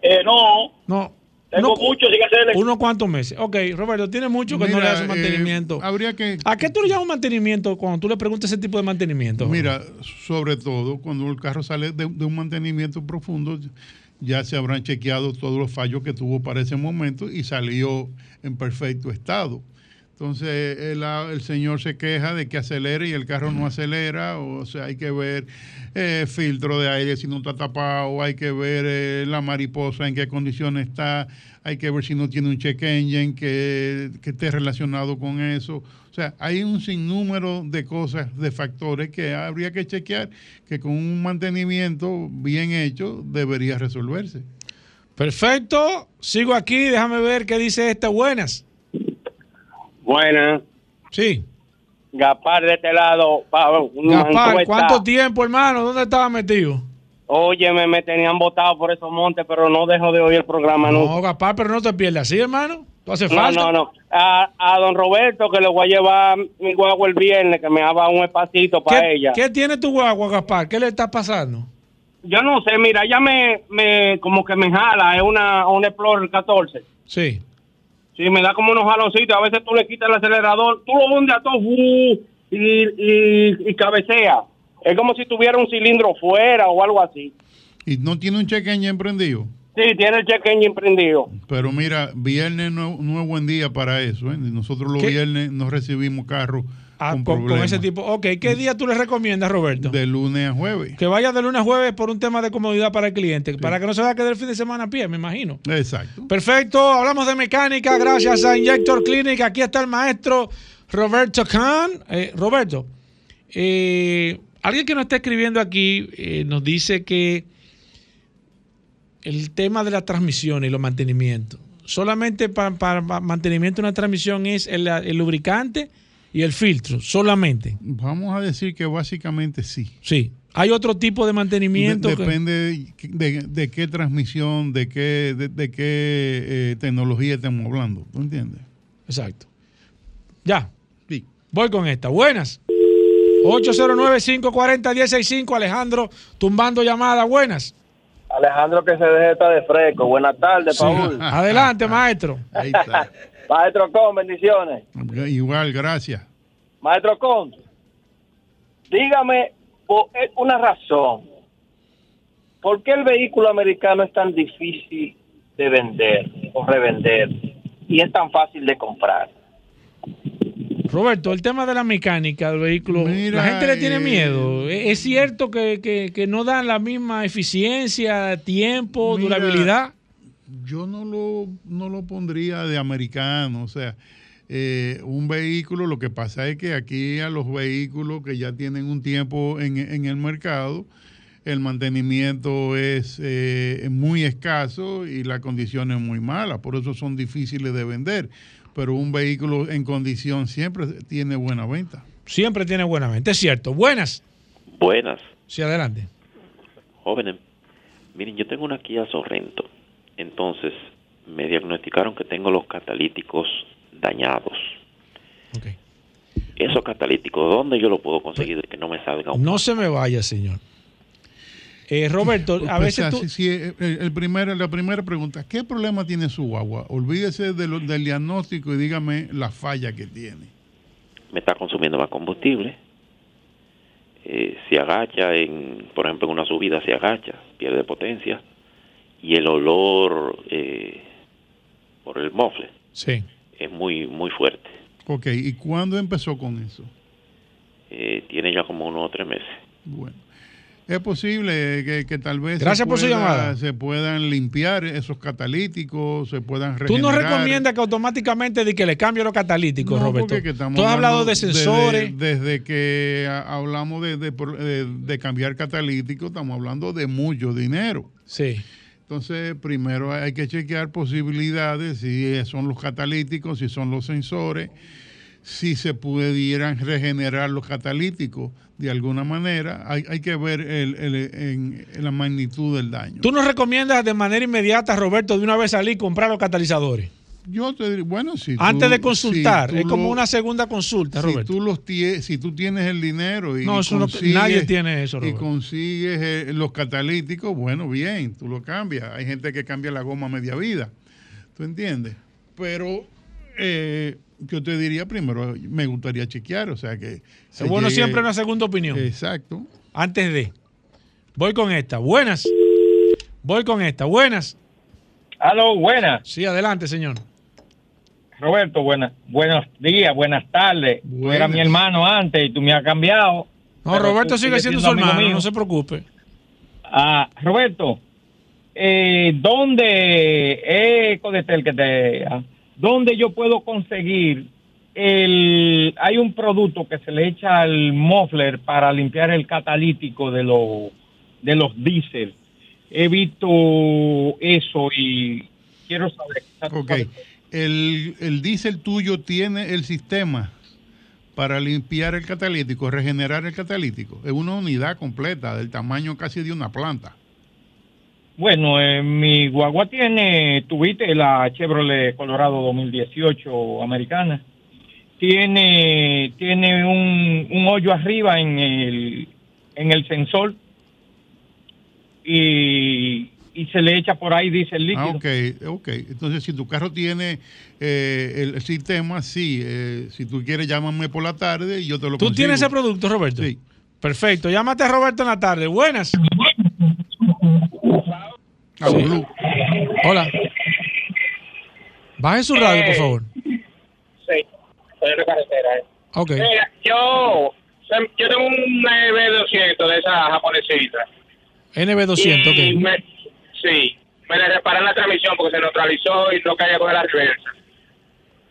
Eh, no, No. Tengo uno- mucho, sin hacerle. Unos cuantos meses. Ok, Roberto, tiene mucho que no le hace eh, mantenimiento. habría que... ¿A qué tú le llamas mantenimiento cuando tú le preguntas ese tipo de mantenimiento? Mira, sobre todo cuando el carro sale de, de un mantenimiento profundo, ya se habrán chequeado todos los fallos que tuvo para ese momento y salió en perfecto estado. Entonces el, el señor se queja de que acelere y el carro no acelera, o sea, hay que ver eh, filtro de aire si no está tapado, hay que ver eh, la mariposa en qué condiciones está, hay que ver si no tiene un check engine que, que esté relacionado con eso. O sea, hay un sinnúmero de cosas, de factores que habría que chequear que con un mantenimiento bien hecho debería resolverse. Perfecto. Sigo aquí. Déjame ver qué dice este. Buenas. Buenas. Sí. Gapar de este lado. pa- un Gaspar. ¿cuánto tiempo, hermano? ¿Dónde estaba metido? Óyeme, me tenían votado por esos montes, pero no dejo de oír el programa nunca. No, Gaspar, pero no te pierdas así, hermano. Tú haces No, falta. no, no. A, a don Roberto, que le voy a llevar mi guagua el viernes, que me haga un espacito para ¿Qué, ella. ¿Qué tiene tu guagua, Gaspar? ¿Qué le está pasando? Yo no sé, mira, ella me, me como que me jala, es una, una Explorer 14. Sí. Sí, me da como unos jaloncitos, a veces tú le quitas el acelerador, tú lo hundes a todo y, y, y cabecea. Es como si tuviera un cilindro fuera o algo así. Y no tiene un check engine prendido. Sí, tiene el check engine prendido. Pero mira, viernes no, no es buen día para eso. ¿eh? Nosotros los ¿Qué? viernes no recibimos carros Ah, con con, con problemas. ese tipo. Ok, ¿qué día tú le recomiendas, Roberto? De lunes a jueves. Que vaya de lunes a jueves por un tema de comodidad para el cliente, para que no se vaya a quedar el fin de semana a pie, me imagino. Exacto. Perfecto, hablamos de mecánica gracias a Injector Clinic. Aquí está el maestro Roberto Khan. Eh, Roberto, eh, alguien que nos está escribiendo aquí eh, nos dice que el tema de la transmisión y los mantenimientos, solamente para, para mantenimiento de una transmisión es el, el lubricante y el filtro, solamente. Vamos a decir que básicamente sí. Sí. Hay otro tipo de mantenimiento. De- que- depende de, de- de qué transmisión, de qué, de, de qué eh, tecnología estamos hablando. ¿Tú entiendes? Exacto. Ya. Sí. Voy con esta. Buenas. 809-540-165. Alejandro, tumbando llamada. Buenas. Alejandro que se deje estar de fresco. Buenas tardes, Paul. Adelante, maestro. Ahí está. Maestro Con, bendiciones. Igual, gracias. Maestro Con, dígame por eh, una razón. ¿Por qué el vehículo americano es tan difícil de vender o revender y es tan fácil de comprar? Roberto, el tema de la mecánica del vehículo, Mira, la gente le tiene eh, miedo. ¿Es es cierto que, que- que no dan la misma eficiencia, tiempo, Mira, durabilidad? Yo no lo, no lo pondría de americano, o sea, eh, un vehículo, lo que pasa es que aquí a los vehículos que ya tienen un tiempo en, en el mercado, el mantenimiento es eh, muy escaso y la condición es muy mala, por eso son difíciles de vender. Pero un vehículo en condición siempre tiene buena venta. Siempre tiene buena mente, es cierto. Buenas. Buenas, Sí, adelante. jóvenes. Miren, yo tengo una Kia Sorrento. Entonces, me diagnosticaron que tengo los catalíticos dañados. Ok. Esos catalíticos, ¿dónde yo los puedo conseguir de que no me salga un... No se me vaya, señor. Eh, Roberto, a Pues, veces o sea, tú... si- si, eh, el, el primer- la primera pregunta, ¿qué problema tiene su guagua? Olvídese de lo- del diagnóstico y dígame la falla que tiene. Me está consumiendo más combustible. Eh, se agacha, en, por ejemplo, en una subida se agacha, pierde potencia. Y el olor eh, por el mofle Sí. es muy, muy fuerte. Ok, ¿y cuándo empezó con eso? Eh, tiene ya como unos tres meses. Bueno, es posible que, que tal vez Gracias se, por su llamada. se puedan limpiar esos catalíticos, se puedan Tú no regenerar. recomiendas que automáticamente de que le cambie los catalíticos, No, Roberto. porque que estamos Tú has hablado de sensores. Desde, desde que hablamos de, de por- de- de cambiar catalítico, estamos hablando de mucho dinero. Sí. Entonces, primero hay que chequear posibilidades, si son los catalíticos, si son los sensores, si se pudieran regenerar los catalíticos de alguna manera. Hay, hay que ver el- el- en, en la magnitud del daño. ¿Tú nos recomiendas de manera inmediata, Roberto, de una vez salir y comprar los catalizadores? Yo te diría, bueno, si tú- Antes de consultar. si es como lo- una segunda consulta, si Roberto. tú los tie- si tú tienes el dinero y No, eso no- consigues- nadie tiene eso, y Roberto. consigues eh, los catalíticos, bueno, bien, tú lo cambias. Hay gente que cambia la goma a media vida, ¿tú entiendes? Pero eh, yo te diría primero, me gustaría chequear, o sea que se es bueno llegue- siempre una segunda opinión. Exacto. Antes de. Voy con esta. Buenas. Voy con esta. Buenas. Aló, buenas. Sí, adelante, señor. Roberto, buenas, buenos días, buenas tardes. Tú Buenas. eras mi hermano antes y tú me has cambiado. No, Roberto tú sigue siendo su hermano, mío. no se preocupe. Ah, Roberto, eh, ¿dónde es Codetel que te... ah, ¿Dónde yo puedo conseguir el... Hay un producto que se le echa al muffler para limpiar el catalítico de los de los diésel. He visto eso y quiero saber. Ok. El, el diésel tuyo tiene el sistema para limpiar el catalítico, regenerar el catalítico. Es una unidad completa del tamaño casi de una planta. Bueno, eh, mi guagua tiene, tuviste la Chevrolet Colorado 2018 americana. Tiene, tiene un, un hoyo arriba en el, en el sensor y, y se le echa por ahí diésel líquido. Ah, ok, ok. Entonces, si tu carro tiene eh, el, el sistema, sí. eh, si tú quieres, llámame por la tarde y yo te lo ¿Tú consigo. tienes ese producto, Roberto? Sí. Perfecto. Llámate a Roberto en la tarde. Buenas. A Sí. Blue. Hola. Baje su radio, por favor. Sí, estoy en la carretera. eh. Ok. Yo, yo tengo un NB200 de esa japonesita. NB200, Y ok. me- sí, me le reparan la transmisión porque se neutralizó y no caía con la reversa.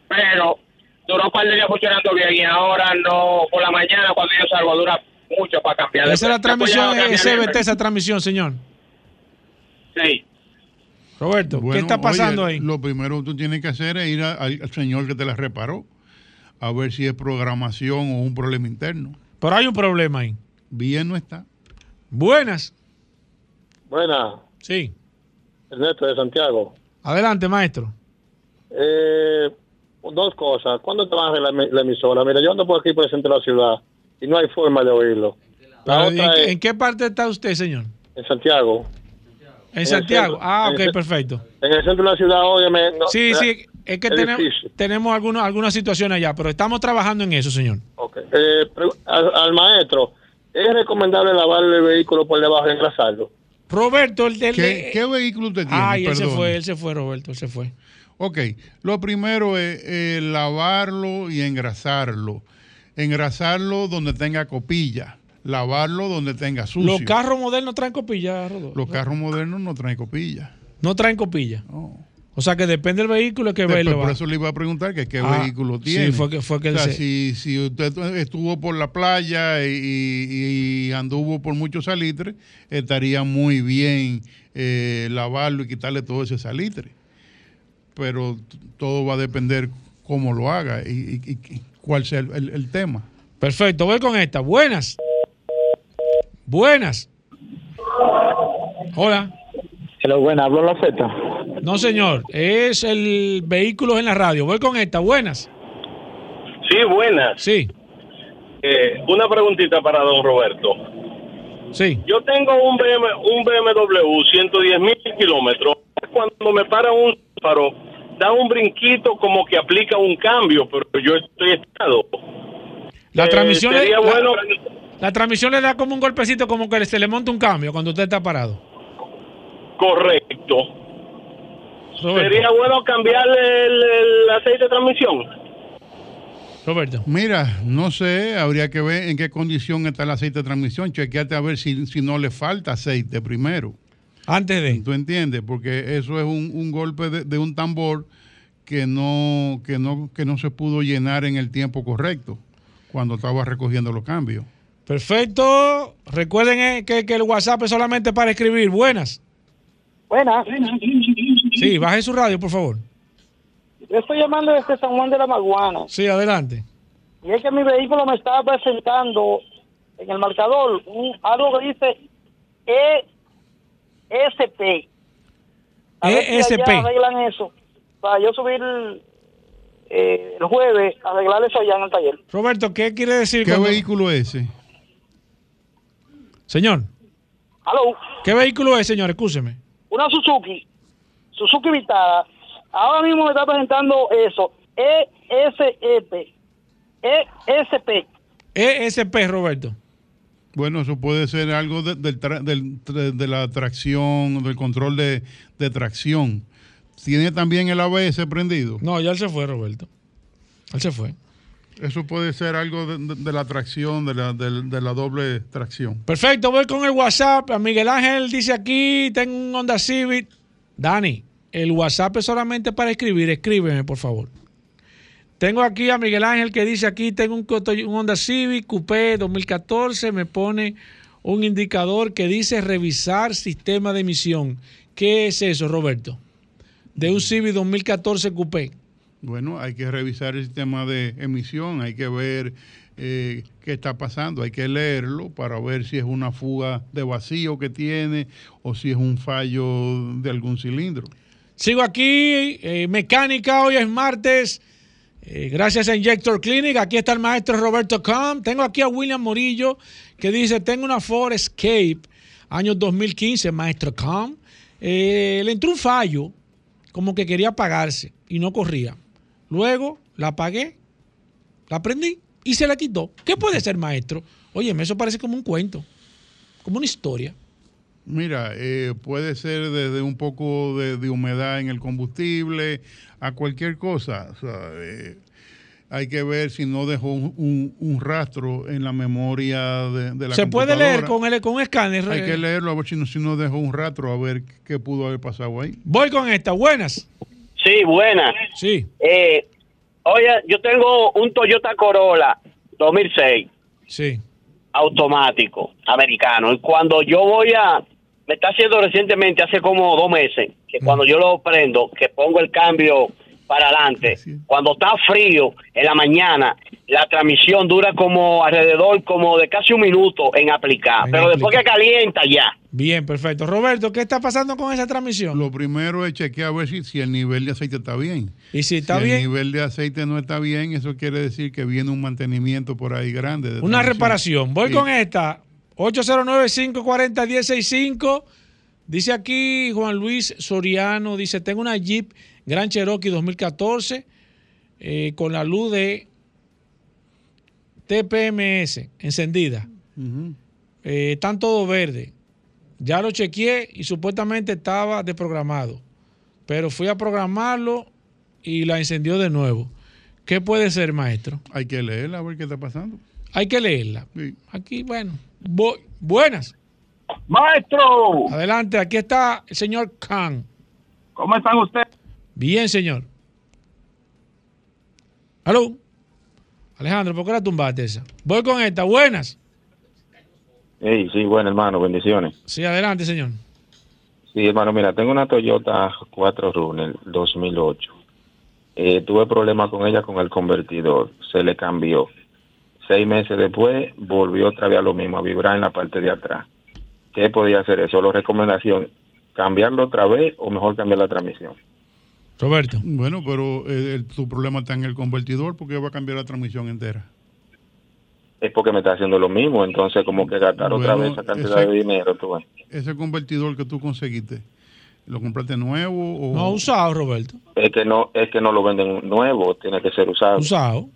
Pero duró un par de días funcionando bien y ahora no, por la mañana cuando yo salgo dura mucho para cambiar. Esa es la transmisión SBT, ni- esa transmisión, señor. Sí. Roberto, ¿qué está pasando oye, ahí? Lo primero que tú tienes que hacer es ir a- al, al señor que te la reparó, a ver si es programación o un problema interno. Pero hay un problema ahí. Bien no está. Buenas. Buena, Sí. Ernesto de Santiago. Adelante, maestro. Eh, dos cosas. ¿Cuándo te van a arreglar la, la emisora? Mira, yo ando por aquí por el centro de la ciudad y no hay forma de oírlo. Pero, ¿en, qué- es en qué parte está usted, señor? en Santiago. En Santiago. centro, Ah, ok, perfecto. En el centro de la ciudad, óyeme. no, Sí, sí, es que es tenemos, tenemos algunos, alguna situación allá, pero estamos trabajando en eso, señor. ok. Eh, al maestro, ¿es recomendable lavar el vehículo por debajo y engrasarlo? Roberto, el del... ¿Qué, qué vehículo usted tiene? Ay, él se fue, él se fue, Roberto, él se fue. Ok, lo primero es eh, lavarlo y engrasarlo. Engrasarlo donde tenga copilla, lavarlo donde tenga sucio. Los carros modernos traen copilla, Rodolfo. Los carros modernos no traen copilla. No traen copilla. O sea que depende del vehículo que Después, por eso le iba a preguntar que qué Ah, vehículo sí, tiene. fue que- fue que o sea, se- si, si usted estuvo por la playa y, anduvo por muchos salitres, estaría muy bien eh, lavarlo y quitarle todo ese salitre. Pero todo va a depender cómo lo haga y, y- y cuál sea el, el- el tema. Perfecto, voy con esta. Buenas. Buenas. Hola. Hello, buena, hablo la Z. No, señor. Es el vehículo en la radio. Voy con esta. Buenas. Sí, buenas. Sí. Eh, una preguntita para don Roberto. Sí. Yo tengo un, BM, un BMW 110 mil kilómetros. Cuando me para un paro, da un brinquito como que aplica un cambio, pero yo estoy estado. La Eh, transmisión, le, sería la- bueno- la transmisión le da como un golpecito, como que se le monta un cambio cuando usted está parado. Correcto. Roberto. Sería bueno cambiarle el, el aceite de transmisión. Roberto. Mira, no sé, habría que ver en qué condición está el aceite de transmisión. Chequeate a ver si, si no le falta aceite primero. Antes de. ¿Tú entiendes? Porque eso es un, un golpe de, de un tambor que no, que, no, que no se pudo llenar en el tiempo correcto cuando estaba recogiendo los cambios. Perfecto. Recuerden eh, que, que el WhatsApp es solamente para escribir. Buenas. Buenas. Sí, baje su radio, por favor. Yo estoy llamando desde San Juan de la Maguana. Sí, adelante. Y es que mi vehículo me estaba presentando en el marcador un, algo que dice ESP. A ver si ESP. allá arreglan eso. Para yo subir eh, el jueves, arreglar eso allá en el taller. Roberto, ¿qué quiere decir? ¿Qué cuando- vehículo es ese? Señor, Aló, ¿qué vehículo es, señor? Escúcheme. Una Suzuki, Suzuki Vitara. Ahora mismo me está presentando eso, E ESP. ESP. ESP, Roberto. Bueno, eso puede ser algo de, del tra- del- de- de la tracción, del control de, de tracción. ¿Tiene también el ABS prendido? No, ya él se fue, Roberto. Él se fue. Eso puede ser algo de, la tracción, de la, de- la doble tracción. Perfecto, voy con el WhatsApp. Miguel Ángel dice aquí, tengo un Honda Civic. Dani, el WhatsApp es solamente para escribir. Escríbeme, por favor. Tengo aquí a Miguel Ángel que dice aquí, tengo un, un Honda Civic Coupé 2014. Me pone un indicador que dice revisar sistema de emisión. ¿Qué es eso, Roberto? De un Civic 2014 Coupé. Bueno, hay que revisar el sistema de emisión, hay que ver eh, qué está pasando, hay que leerlo para ver si es una fuga de vacío que tiene o si es un fallo de algún cilindro. Sigo aquí, eh, mecánica, hoy es martes. Eh, gracias a Injector Clinic, aquí está el maestro Roberto Com. Tengo aquí a William Morillo que dice, tengo una Ford Escape, año 2015, maestro. Eh, le entró un fallo, como que quería apagarse y no corría. Luego la apagué, la prendí y se la quitó. ¿Qué puede ser, maestro? Oye, eso parece como un cuento, como una historia. Mira, eh, puede ser desde un poco de, de humedad en el combustible a cualquier cosa. O sea, eh, hay que ver si no dejó un, un- un rastro en la memoria de, de la Se puede leer con, el, con escáner. Hay eh. que leerlo a ver si no, si no dejó un rastro, a ver qué pudo haber pasado ahí. Voy con esta, buenas. Sí, buena. Sí. Eh, oye, yo tengo un Toyota Corolla 2006. Sí. Automático, americano. Y cuando yo voy a... Me está haciendo recientemente, hace como dos meses, que cuando yo lo prendo, que pongo el cambio para adelante, cuando está frío en la mañana, la transmisión dura como alrededor como de casi un minuto en aplicar. En pero después que calienta ya. Bien, perfecto. Roberto, ¿qué está pasando con esa transmisión? Lo primero es chequear a ver si, si el nivel de aceite está bien. Y si está si bien, el nivel de aceite no está bien, eso quiere decir que viene un mantenimiento por ahí grande. de una reparación. Voy Sí. con esta. 809-540-1065. Dice aquí Juan Luis Soriano, dice, tengo una Jeep Grand Cherokee 2014 eh, con la luz de TPMS encendida. Eh, están todo verde. Ya lo chequeé y supuestamente estaba desprogramado. Pero fui a programarlo y la encendió de nuevo. ¿Qué puede ser, maestro? Hay que leerla a ver qué está pasando. Hay que leerla. Sí. Aquí, bueno. Buenas. Maestro, Adelante, aquí está el señor Khan. ¿cómo están ustedes? Bien, señor. Aló. Alejandro, ¿por qué la tumbaste esa? Voy con esta. Buenas. Hey, sí, bueno, hermano, bendiciones. Sí, adelante, señor. Sí, hermano, mira, tengo una Toyota 4 Runner 2008. Eh, tuve problemas con ella con el convertidor, se le cambió. Seis meses después volvió otra vez a lo mismo, a vibrar en la parte de atrás. ¿Qué podía hacer eso? La recomendación, cambiarlo otra vez o mejor cambiar la transmisión. Roberto. Bueno, pero eh, el- tu problema está en el convertidor porque va a cambiar la transmisión entera. Es porque me está haciendo lo mismo, entonces como que gastar otra vez esa cantidad ese- de dinero, tú ves. Ese convertidor que tú conseguiste, ¿lo compraste nuevo o No, usado, Roberto. Es que no, es que no lo venden nuevo, tiene que ser usado. Usado.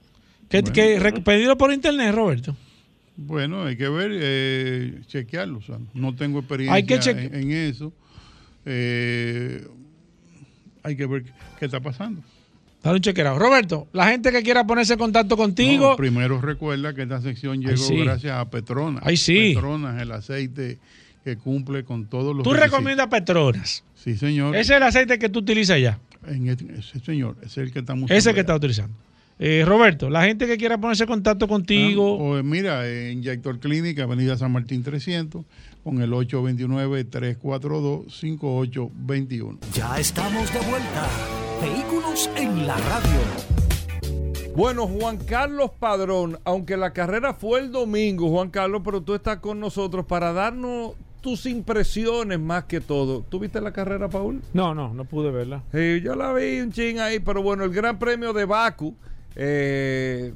¿Qué, qué- re- pedirlo por internet, Roberto? Bueno, hay que ver, eh, chequearlo. o sea, no tengo experiencia Hay que en, en eso. Eh, hay que ver qué está pasando. Dale un chequeado. Roberto, la gente que quiera ponerse en contacto contigo, No, primero recuerda que esta sección llegó sí. gracias a Petronas. Ay, sí. Petronas, el aceite que cumple con todos los tú requisitos. recomiendas Petronas. Sí, señor. Ese es el aceite que tú utilizas ya. En este- ese señor, ese es el que estamos Ese que está utilizando. Eh, Roberto, la gente que quiera ponerse en contacto contigo, O, eh, mira, en Inyector Clinic, Avenida San Martín 300, con el 829-342-5821. Ya estamos de vuelta. Vehículos en la radio. Bueno, Juan Carlos Padrón, aunque la carrera fue el domingo, Juan Carlos, pero tú estás con nosotros para darnos tus impresiones más que todo. ¿Tú viste la carrera, Paul? no, no, no pude verla. Sí, yo la vi un ching ahí, pero bueno, el Gran Premio de Baku. eh,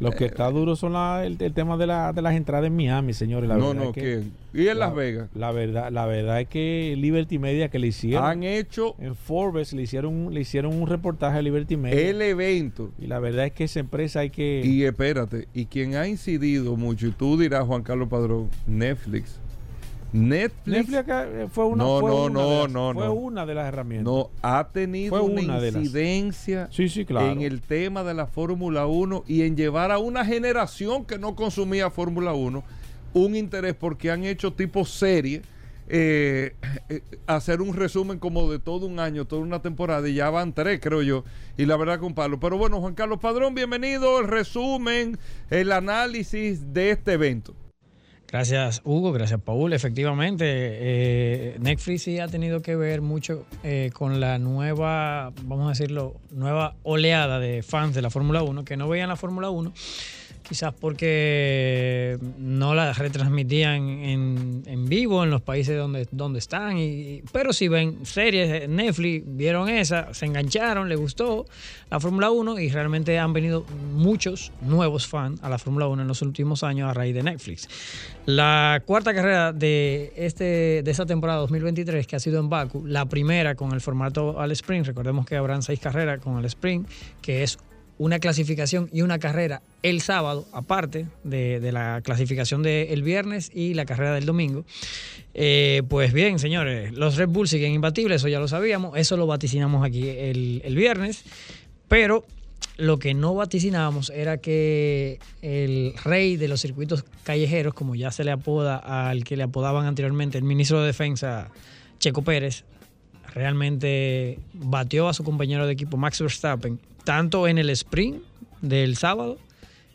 Lo que está duro son la- el, el tema de, la- de las entradas en Miami, señores. La No, verdad no, es que- ¿quién? ¿Y en la- Las Vegas? La verdad, la verdad es que Liberty Media que le hicieron. Han hecho en Forbes le hicieron, le hicieron un reportaje a Liberty Media. el evento. y la verdad es que esa empresa hay que. Y espérate, y quien ha incidido mucho, y tú dirás, Juan Carlos Padrón, Netflix. Netflix, Netflix acá, eh, fue una, No, fue no, una no, de las, no, fue no. una de las herramientas. no ha tenido Fue una, una de las- incidencia Sí, sí, claro. en el tema de la Fórmula 1 y en llevar a una generación que no consumía Fórmula 1 un interés porque han hecho tipo serie. eh, eh, hacer un resumen como de todo un año, toda una temporada, y ya van tres, creo yo, y la verdad con Pablo. Pero bueno, Juan Carlos Padrón, bienvenido, el resumen, el análisis de este evento. Gracias Hugo, gracias Paul. Efectivamente, eh, Netflix sí ha tenido que ver mucho eh, con la nueva, vamos a decirlo, nueva oleada de fans de la Fórmula 1 que no veían la Fórmula 1 quizás porque no la retransmitían en, en vivo en los países donde, donde están, y, pero si ven series Netflix, vieron esa, se engancharon, les gustó la Fórmula 1 y realmente han venido muchos nuevos fans a la Fórmula 1 en los últimos años a raíz de Netflix. La cuarta carrera de, este, de esta temporada 2023 que ha sido en Baku, la primera con el formato al sprint, recordemos que habrán seis carreras con el sprint, que es una clasificación y una carrera el sábado, aparte de, la clasificación del viernes y la carrera del domingo. Eh, pues bien, señores, los Red Bull siguen imbatibles, eso ya lo sabíamos, eso lo vaticinamos aquí el, el viernes, pero lo que no vaticinábamos era que el rey de los circuitos callejeros, como ya se le apoda al que le apodaban anteriormente el ministro de Defensa, Checo Pérez, realmente batió a su compañero de equipo Max Verstappen tanto en el sprint del sábado,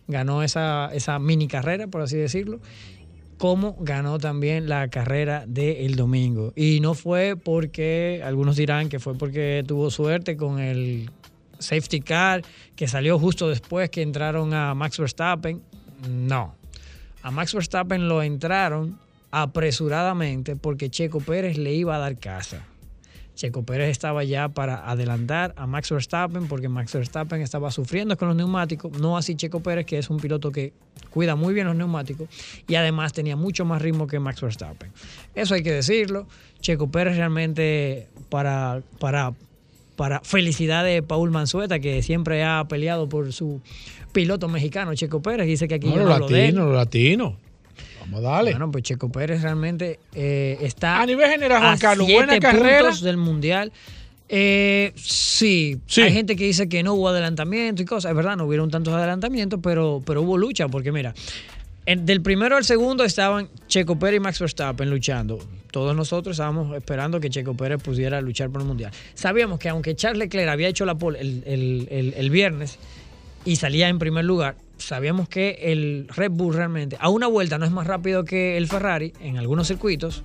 ganó esa, esa mini carrera, por así decirlo, como ganó también la carrera del domingo. Y no fue porque, algunos dirán que fue porque tuvo suerte con el safety car que salió justo después que entraron a Max Verstappen. No. A Max Verstappen lo entraron apresuradamente porque Checo Pérez le iba a dar casa. Checo Pérez estaba ya para adelantar a Max Verstappen porque Max Verstappen estaba sufriendo con los neumáticos, no así Checo Pérez que es un piloto que cuida muy bien los neumáticos y además tenía mucho más ritmo que Max Verstappen. Eso hay que decirlo. Checo Pérez realmente para, para, para felicidad de Paul Manzueta que siempre ha peleado por su piloto mexicano Checo Pérez, dice que aquí no, yo no lo latinos, los latinos. Vamos. Bueno, pues Checo Pérez realmente eh, está A nivel general, Juan a Carlos, siete buena carrera. puntos del mundial. Eh, sí, hay gente que dice que no hubo adelantamiento y cosas. Es verdad, no hubieron tantos adelantamientos, pero, pero hubo lucha, porque mira, en- del primero al segundo estaban Checo Pérez y Max Verstappen luchando. Todos nosotros estábamos esperando que Checo Pérez pudiera luchar por el mundial. Sabíamos que aunque Charles Leclerc había hecho la pole el, el- el- el viernes y salía en primer lugar, sabíamos que el Red Bull realmente a una vuelta no es más rápido que el Ferrari en algunos circuitos,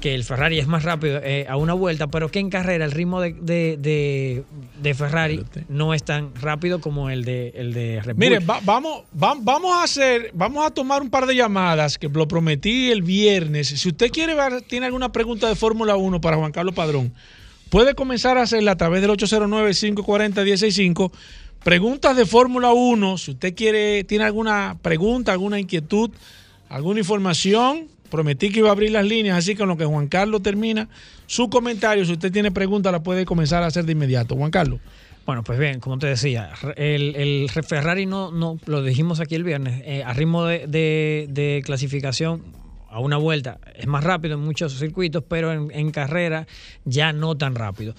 que el Ferrari es más rápido eh, a una vuelta, pero que en carrera el ritmo de, de- de- de Ferrari no es tan rápido como el de, el de Red Bull. Mire, va- vamos, va- vamos a hacer, vamos a tomar un par de llamadas que lo prometí el viernes. Si usted quiere ver, tiene alguna pregunta de Fórmula 1 para Juan Carlos Padrón, puede comenzar a hacerla a través del 809-540-165. Preguntas de Fórmula 1, si usted quiere, tiene alguna pregunta, alguna inquietud, alguna información, prometí que iba a abrir las líneas, así que en lo que Juan Carlos termina su comentario, si usted tiene preguntas, la puede comenzar a hacer de inmediato. Juan Carlos. Bueno, pues bien, como te decía, el, el Ferrari no, no, lo dijimos aquí el viernes, eh, a ritmo de, clasificación a una vuelta es más rápido en muchos circuitos, pero en, en carrera ya no tan rápido.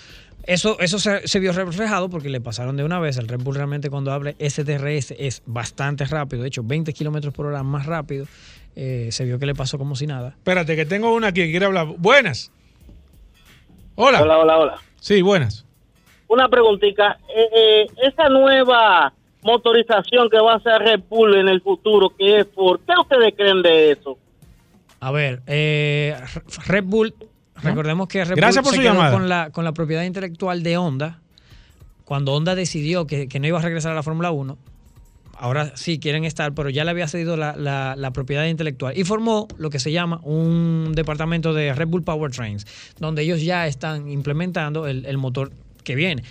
Eso, eso se, se vio reflejado porque le pasaron de una vez. El Red Bull realmente cuando habla STRS es bastante rápido, de hecho 20 kilómetros por hora más rápido. Eh, se vio que le pasó como si nada. Espérate, que tengo una aquí que quiere hablar. Buenas. Hola. Hola, hola, hola. Sí, buenas. Una preguntita. Eh, eh, esa nueva motorización que va a hacer Red Bull en el futuro, que es Ford, ¿qué ustedes creen de eso? A ver, eh, Red Bull, recordemos que Red Gracias Bull por se su quedó llamada. con la, con la propiedad intelectual de Honda. Cuando Honda decidió que, que no iba a regresar a la Fórmula 1, ahora sí quieren estar, pero ya le había cedido la, la- la propiedad intelectual y formó lo que se llama un departamento de Red Bull Powertrains, donde ellos ya están implementando el, el motor que viene.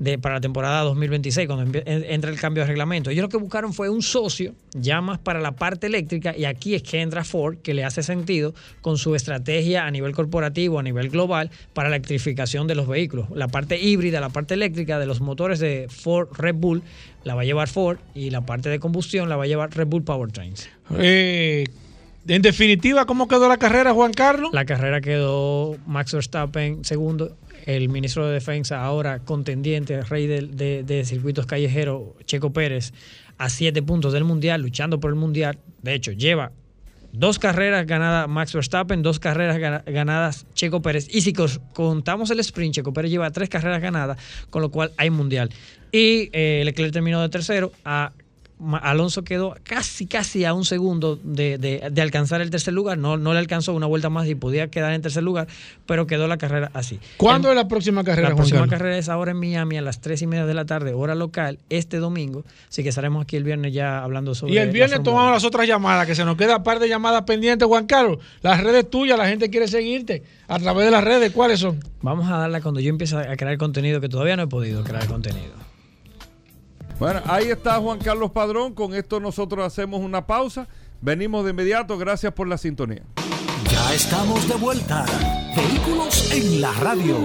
De, para la temporada 2026, cuando entra el cambio de reglamento. Ellos lo que buscaron fue un socio, ya más para la parte eléctrica, y aquí es que entra Ford, que le hace sentido con su estrategia a nivel corporativo, a nivel global, para la electrificación de los vehículos. La parte híbrida, la parte eléctrica de los motores de Ford Red Bull la va a llevar Ford, y la parte de combustión la va a llevar Red Bull Powertrains. Eh, en definitiva, ¿cómo quedó la carrera, Juan Carlos? La carrera quedó Max Verstappen segundo, el ministro de Defensa, ahora contendiente, rey de, circuitos callejeros, Checo Pérez, a siete puntos del Mundial, luchando por el Mundial. De hecho, lleva dos carreras ganadas Max Verstappen, dos carreras gana- ganadas Checo Pérez. Y si contamos el sprint, Checo Pérez lleva tres carreras ganadas, con lo cual hay Mundial. Y eh, Leclerc terminó de tercero a Alonso quedó casi, casi a un segundo de, de- de alcanzar el tercer lugar. No, no le alcanzó una vuelta más y podía quedar en tercer lugar, pero quedó la carrera así. ¿Cuándo En- es la próxima carrera, La Juan próxima Carlos? carrera es ahora en Miami a las 3 y media de la tarde, hora local, este domingo. Así que estaremos aquí el viernes ya hablando sobre Y el viernes tomamos las otras llamadas, que se nos queda un par de llamadas pendientes, Juan Carlos. Las redes tuyas, la gente quiere seguirte a través de las redes. ¿Cuáles son? Vamos a darla cuando yo empiece a crear contenido, que todavía no he podido crear contenido. Bueno, ahí está Juan Carlos Padrón. Con esto nosotros hacemos una pausa. Venimos de inmediato. Gracias por la sintonía. Ya estamos de vuelta. Vehículos en la radio.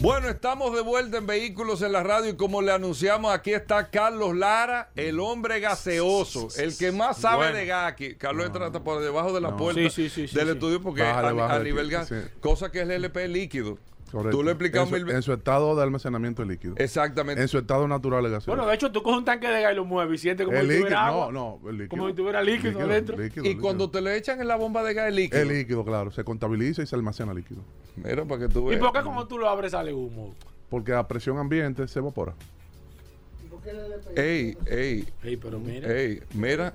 Bueno, estamos de vuelta en Vehículos en la Radio y como le anunciamos, aquí está Carlos Lara, el hombre gaseoso, el que más sabe Bueno. de gas aquí. Carlos entra hasta por debajo de la No. puerta Sí, sí, sí, sí, del sí. estudio porque Bájale, a, a nivel gas, sí. cosa que es el LP líquido. Correcto. Tú lo explicas en su, mil veces. en su estado de almacenamiento líquido. Exactamente. En su estado natural de gasolina. Bueno, de hecho, tú coges un tanque de gas y lo mueves y sientes como El si líquido, tuviera agua. no, no, el líquido. Como si tuviera líquido, Líquido, adentro. líquido, y líquido. cuando te le echan en la bomba de gas es líquido. El líquido, claro. Se contabiliza y se almacena líquido. Mira, para que tú ¿Y veas. por qué como tú lo abres sale humo? Porque a presión ambiente se evapora. Ey, ey. Ey, pero mira. Ey, mira.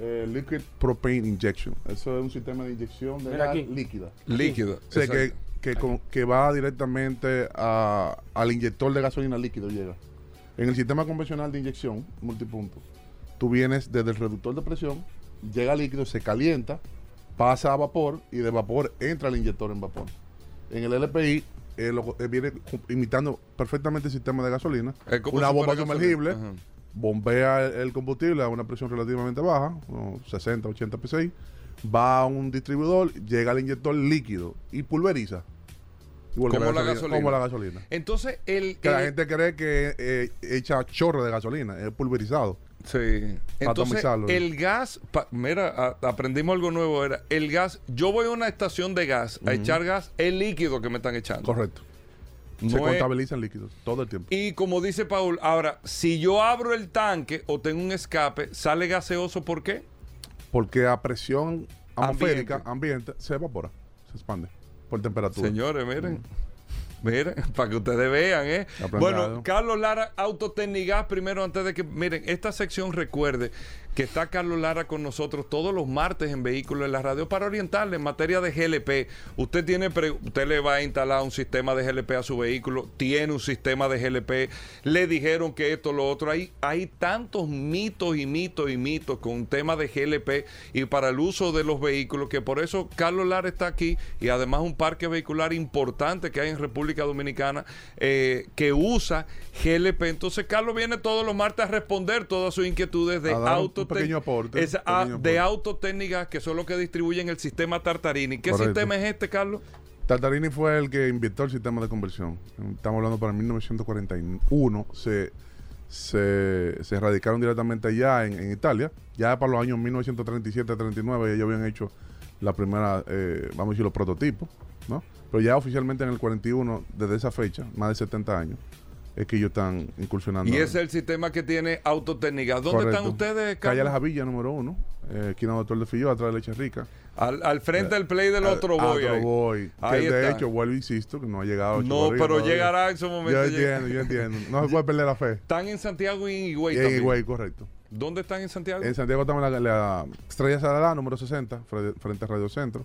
Eh, liquid propane injection. Eso es un sistema de inyección de gas líquida. Líquido, O sea, que. Que, con- que va directamente a- al inyector de gasolina líquido llega. En el sistema convencional de inyección multipunto, tú vienes desde el reductor de presión, llega líquido, se calienta, pasa a vapor y de vapor entra al inyector en vapor. En el LPI eh, lo- eh, viene imitando perfectamente el sistema de gasolina. Como Una bomba sumergible, bombea el, el combustible a una presión relativamente baja, unos 60, 80 psi, va a un distribuidor, llega al inyector líquido y pulveriza. Que Como la gasolina. Como la gasolina. Entonces, el. Que la gente cree que eh, echa chorro de gasolina, es pulverizado. Sí. Entonces, el gas, pa- mira, a- aprendimos algo nuevo, era el gas, yo voy a una estación de gas a echar gas, el líquido que me están echando. Correcto. Se es- contabilizan líquidos todo el tiempo. y como dice Paul, ahora, si yo abro el tanque o tengo un escape, sale gaseoso, ¿por qué? Porque a presión atmosférica, ambiente, se evapora, se expande por temperatura. Señores, miren. Miren, para que ustedes vean, ¿eh? Bueno. Carlos Lara, Autotecnigas, primero antes de que, miren, esta sección recuerde que está Carlos Lara con nosotros todos los martes en Vehículos en la Radio para orientarle en materia de GLP. Usted tiene, usted le va a instalar un sistema de GLP a su vehículo, tiene un sistema de GLP, le dijeron que esto, lo otro. Hay, hay tantos mitos y mitos y mitos con tema de GLP y para el uso de los vehículos que por eso Carlos Lara está aquí y además un parque vehicular importante que hay en República Dominicana eh, que usa GLP. Entonces Carlos viene todos los martes a responder todas sus inquietudes de A dar un auto pequeño aporte, ah, pequeño de autotécnicas que son los que distribuyen el sistema Tartarini. ¿Qué Correcto. sistema es este, Carlos? Tartarini fue el que inventó el sistema de conversión. Estamos hablando para 1941. Se, se, se radicaron directamente allá en, en Italia. Ya para los años 1937-39 ellos habían hecho la primera, eh, vamos a decir, los prototipos. ¿no? Pero ya oficialmente en el 41, desde esa fecha, más de 70 años, es que ellos están incursionando. Y ese es el sistema que tiene autotécnicas. ¿Dónde Correcto. están ustedes, Calle Las Carlos? Javillas, número uno. Eh, esquina Doctor de Filló, atrás de Leche Rica. Al, al frente del play del otro boy. otro ahí. boy. Que Ahí de está. hecho, vuelvo e insisto, que no ha llegado. No, pero todavía. llegará en su momento, Yo entiendo, yo entiendo. No se puede perder la fe. Están en Santiago y en Higüey En. Higüey, correcto. ¿Dónde están en Santiago? En Santiago estamos en la, la Estrella Salada, número 60, fre- frente a Radio Centro.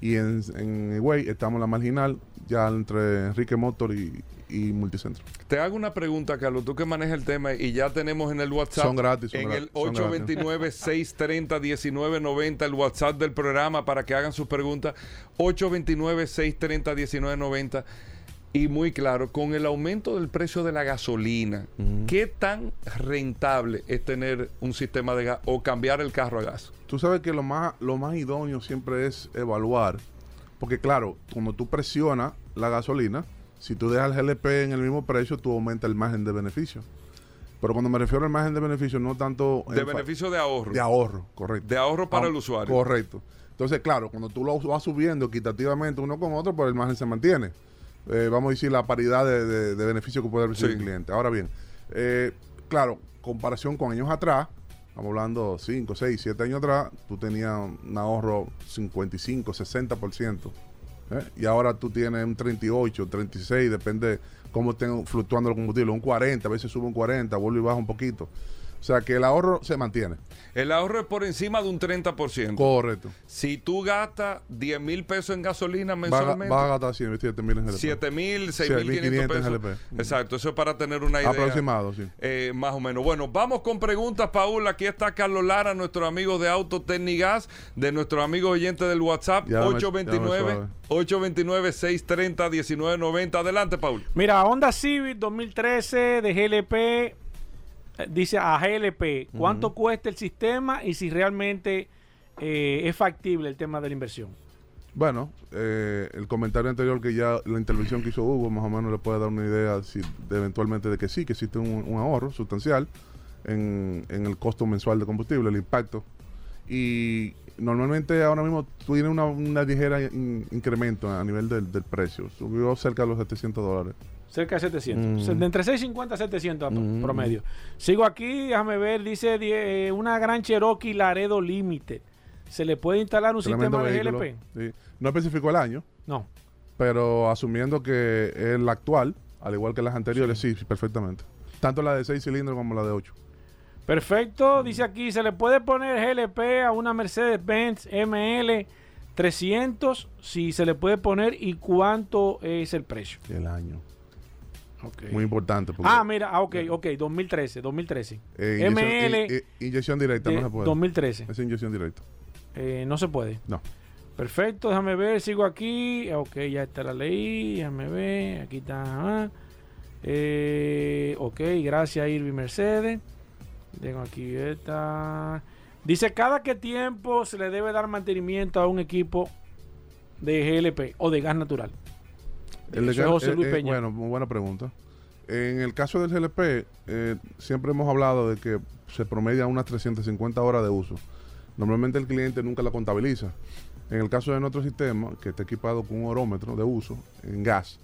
Y en, en Higüey estamos en la marginal, ya entre Enrique Motor y, y Multicentro. Te hago una pregunta, Carlos, tú que manejas el tema y ya tenemos en el WhatsApp. Son gratis, son en el son gratis. 829-630-1990, el WhatsApp del programa para que hagan sus preguntas. 829-630-1990. Y muy claro, con el aumento del precio de la gasolina, ¿qué tan rentable es tener un sistema de gas o cambiar el carro a gas? Tú sabes que lo más, lo más idóneo siempre es evaluar, porque claro, cuando tú presionas la gasolina, si tú dejas el GLP en el mismo precio, tú aumentas el margen de beneficio. Pero cuando me refiero al margen de beneficio, no tanto... De beneficio de ahorro. De ahorro, correcto. De ahorro para Ah, el usuario. Correcto. Entonces, claro, cuando tú lo vas subiendo equitativamente uno con otro, pues el margen se mantiene. Eh, vamos a decir la paridad de, de- de beneficio que puede recibir Sí. el cliente. Ahora bien, eh, claro, comparación con años atrás, estamos hablando 5, 6, 7 años atrás, tú tenías un ahorro 55, 60% ¿eh? Y ahora tú tienes un 38, 36, depende cómo estén fluctuando los combustibles, un 40, a veces sube un 40, vuelve y baja un poquito. O sea que el ahorro se mantiene. El ahorro es por encima de un 30%. Correcto. Si tú gastas 10 mil pesos en gasolina mensualmente, va a gastar 100, 7 mil en GLP. 7 mil, 6 Sí, mil 500 en pesos. GLP. Exacto, eso es para tener una idea. Aproximado, sí. eh, más o menos. Bueno, vamos con preguntas, Paul. Aquí está Carlos Lara, nuestro amigo de Autotecnigas, de nuestro amigo oyente del WhatsApp, Ya me- 829 829-630-1990. Adelante, Paul. Mira, Honda Civic 2013 de GLP, dice a GLP, ¿cuánto cuesta el sistema y si realmente eh, es factible el tema de la inversión? Bueno, eh, el comentario anterior que ya la intervención que hizo Hugo más o menos le puede dar una idea si, de eventualmente de que sí, que existe un, un ahorro sustancial en, en el costo mensual de combustible, el impacto. Y normalmente ahora mismo tú tienes una, una ligera in- incremento a nivel del, del precio. Subió cerca de los 700 dólares. Cerca de 700. Mm. De entre 650 a 700 a to- Mm. promedio. Sigo aquí, déjame ver, dice eh, una gran Cherokee Laredo Limited. ¿Se le puede instalar un Tremendo sistema de. GLP? Sí. No especificó el año. No. Pero asumiendo que es la actual, al igual que las anteriores, sí, sí, perfectamente. Tanto la de 6 cilindros como la de 8. Perfecto, dice aquí, se le puede poner GLP a una Mercedes-Benz ML 300, si se le puede poner y cuánto es el precio. El año. Muy importante. Ah, mira, ah, ok, ok, 2013, 2013. eh, inyección, ML i- i- inyección directa, no se puede. 2013. Es inyección directa. eh, no se puede. No. Perfecto, déjame ver, sigo aquí. Ok, ya está la ley, déjame ver, aquí está. Eh, ok, gracias Irvi Mercedes. Tengo aquí esta. Dice, cada qué tiempo se le debe dar mantenimiento a un equipo de GLP o de gas natural. El gas- José Luis Peña. bueno, muy buena pregunta. En el caso del GLP, eh, siempre hemos hablado de que se promedia unas 350 horas de uso. Normalmente el cliente nunca la contabiliza. En el caso de nuestro sistema, que está equipado con un orómetro de uso en gas,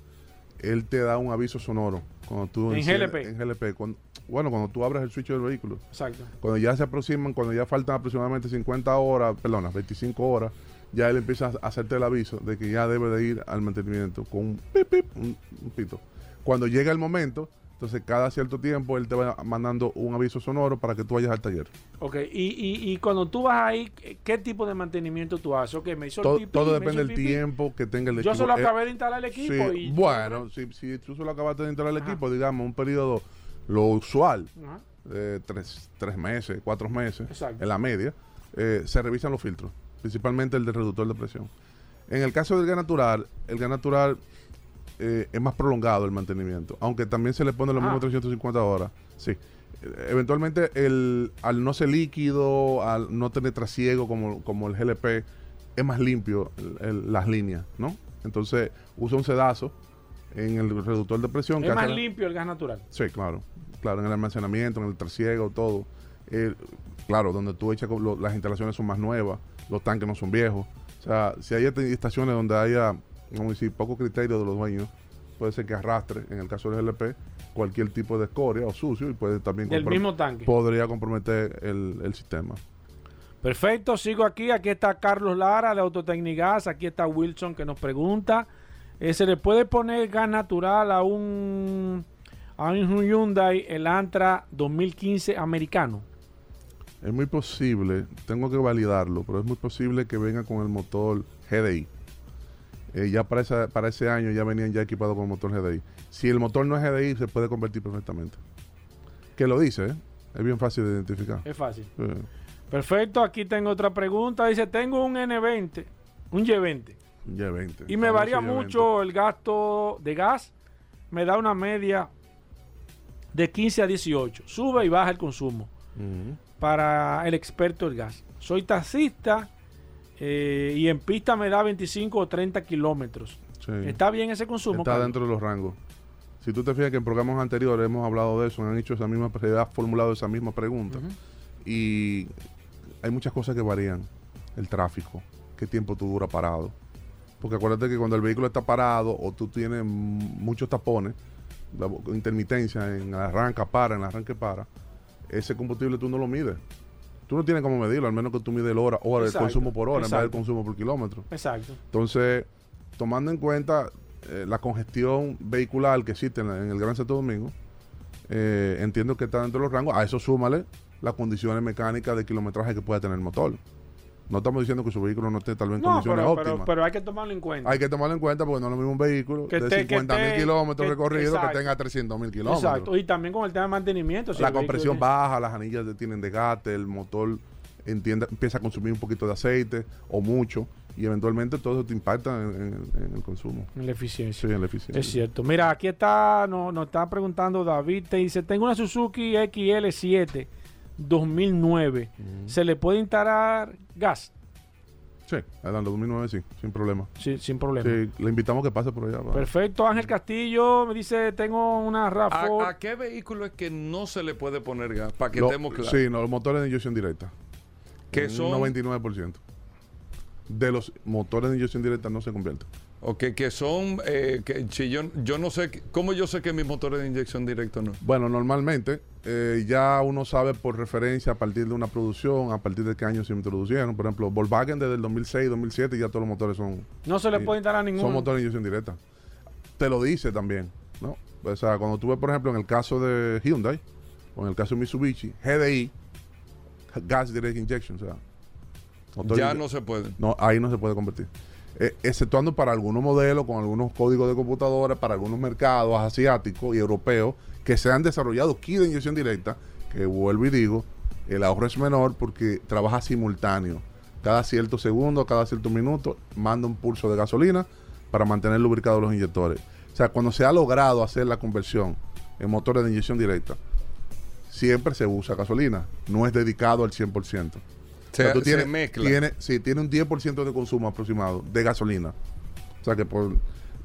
él te da un aviso sonoro. Cuando tú En enciendes- GLP. En GLP. Cuando- bueno, cuando tú abres el switch del vehículo. Exacto. Cuando ya se aproximan, cuando ya faltan aproximadamente 50 horas, perdón, 25 horas, ya él empieza a hacerte el aviso de que ya debe de ir al mantenimiento con un pip, pip, un, un pito. Cuando llega el momento, entonces cada cierto tiempo él te va mandando un aviso sonoro para que tú vayas al taller. Ok, y, y, y cuando tú vas ahí, ¿qué- ¿qué tipo de mantenimiento tú haces? Ok, me hizo el Todo, pipí, todo depende el del tiempo que tenga el Yo equipo. solo Eh, acabé de instalar el equipo sí, y... bueno, si, si tú solo acabaste de instalar el equipo, digamos, un periodo, lo usual, Ajá. eh, tres, tres meses, cuatro meses, Exacto. en la media, eh, se revisan los filtros, principalmente el del reductor de presión. En el caso del gas natural, el gas natural eh, es más prolongado el mantenimiento, aunque también se le pone los Ah. mismos 350 horas. Sí. Eventualmente, el, al no ser líquido, al no tener trasiego como, como el GLP, es más limpio el- el- las líneas, ¿no? Entonces, usa un sedazo en el reductor de presión. Es más limpio el gas natural. Sí, claro. Claro, en el almacenamiento, en el trasiego, todo. Eh, claro, donde tú echas, lo- las instalaciones son más nuevas, los tanques no son viejos. O sea, si hay est- estaciones donde haya, vamos a decir, poco criterio de los dueños, puede ser que arrastre, en el caso del GLP, cualquier tipo de escoria o sucio y puede también... Comprom- mismo tanque. Podría comprometer el, el sistema. Perfecto, sigo aquí. Aquí está Carlos Lara de Autotecnigas. Aquí está Wilson que nos pregunta: eh, ¿se le puede poner gas natural a un, a un Hyundai Elantra 2015 americano? Es muy posible, tengo que validarlo, pero es muy posible que venga con el motor GDI. Eh, ya para, esa- para ese año ya venían ya equipados con el motor GDI. Si el motor no es GDI, se puede convertir perfectamente. Que lo dice, ¿eh? Es bien fácil de identificar. Es fácil. Perfecto, aquí tengo otra pregunta. Dice: Tengo un N20, un Y20, ya 20. y me varía Y20. mucho el gasto de gas. Me da una media de 15 a 18. Sube y baja el consumo. Para el experto del gas. Soy taxista eh, y en pista me da 25 o 30 kilómetros. Sí. ¿Está bien ese consumo? Está Carlos? dentro de los rangos. Si tú te fijas que en programas anteriores hemos hablado de eso, han hecho esa misma, se ha formulado esa misma pregunta. Y hay muchas cosas que varían. El tráfico, qué tiempo tú dura parado. Porque acuérdate que cuando el vehículo está parado o tú tienes muchos tapones, la intermitencia en arranca, para, en arranque, para, ese combustible tú no lo mides. Tú no tienes cómo medirlo, al menos que tú mides el hora, hora, el Exacto, consumo por hora, en vez del exacto. consumo por kilómetro. Exacto. Entonces, tomando en cuenta eh, la congestión vehicular que existe en, la- en el Gran Santo Domingo, eh, entiendo que está dentro de los rangos. A eso súmale las condiciones mecánicas de kilometraje que pueda tener el motor. No estamos diciendo que su vehículo no esté tal vez en No, condiciones pero, óptimas. pero, pero hay que tomarlo en cuenta. Hay que tomarlo en cuenta porque no es lo mismo un vehículo Que de que 50 mil kilómetros que- recorridos exacto. que tenga 300 mil kilómetros. Exacto. Y también con el tema de mantenimiento. si la compresión tiene- baja, las anillas tienen desgaste, el motor entiende, empieza a consumir un poquito de aceite o mucho y eventualmente todo eso te impacta en, en- en el consumo. En la eficiencia. Sí, en la eficiencia. Es cierto. Mira, aquí está, nos, nos está preguntando David, te dice, tengo una Suzuki XL7 2009. ¿Se le puede instalar gas? Sí, adelante, 2009 sí, sin problema. Sí, sin problema. Sí, le invitamos a que pase por allá. Perfecto. Ángel Castillo me dice, tengo una ¿A, RAV4. a qué vehículo es que no se le puede poner gas? Para que Lo- estemos claros. Sí, no, los motores de inyección directa. Que Un son- 99%. De los motores de inyección directa no se convierten. Ok, que son, eh, que si yo, yo no sé, ¿cómo yo sé que mis motores de inyección directo no? Bueno, normalmente eh, ya uno sabe por referencia a partir de una producción, a partir de qué año se introducieron. Por ejemplo, Volkswagen desde el 2006, 2007 ya todos los motores son... No se le puede instalar ninguno. Son motores de inyección directa. Te lo dice también, ¿no? O sea, cuando tú ves, por ejemplo, en el caso de Hyundai o en el caso de Mitsubishi, GDI, Gas Direct Injection, o sea... motor Ya no se puede. no, ahí no se puede convertir. Eh, exceptuando para algunos modelos con algunos códigos de computadora, para algunos mercados asiáticos y europeos que se han desarrollado kit de inyección directa, que vuelvo y digo, el ahorro es menor porque trabaja simultáneo. Cada cierto segundo, cada cierto minuto, manda un pulso de gasolina para mantener lubricados los inyectores. O sea, cuando se ha logrado hacer la conversión en motores de inyección directa, siempre se usa gasolina, no es dedicado al 100%. Se- O sea, tú se tienes, mezcla. tiene- sí, tiene un 10% de consumo aproximado de gasolina. O sea que por,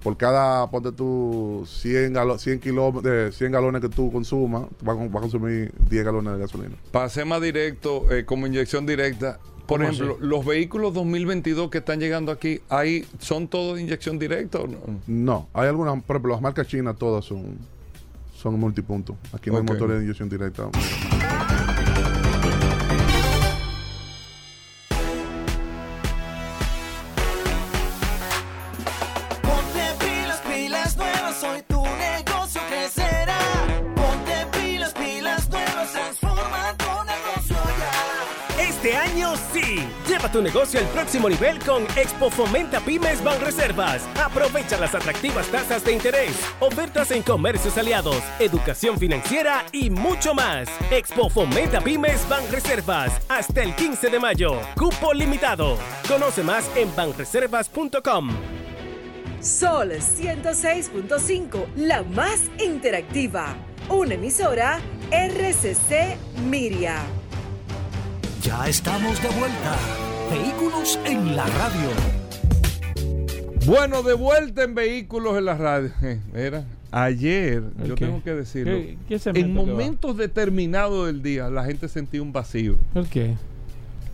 por cada, ponte tú 100, galo- 100, kilómetros, de 100 galones que tú consumas, va a, con- va a consumir 10 galones de gasolina. Para ser más directo, eh, como inyección directa, por ¿Cómo ejemplo, así? los vehículos 2022 que están llegando aquí, ahí ¿son todos de inyección directa o no? No, hay algunas, por ejemplo, las marcas chinas todas son, son multipuntos. Aquí no hay motores de inyección directa. Tu negocio al próximo nivel con Expo Fomenta Pymes Banreservas. Aprovecha las atractivas tasas de interés, ofertas en comercios aliados, educación financiera y mucho más. Expo Fomenta Pymes Banreservas hasta el 15 de mayo. Cupo limitado. Conoce más en banreservas.com. Sol 106.5, la más interactiva. Una emisora RCC Miria. Ya estamos de vuelta. Vehículos en la radio. Bueno, de vuelta en vehículos en la radio. Era ayer, ¿El yo qué? tengo que decirlo. ¿Qué- qué en momentos determinados del día, la gente sentía un vacío. ¿El qué?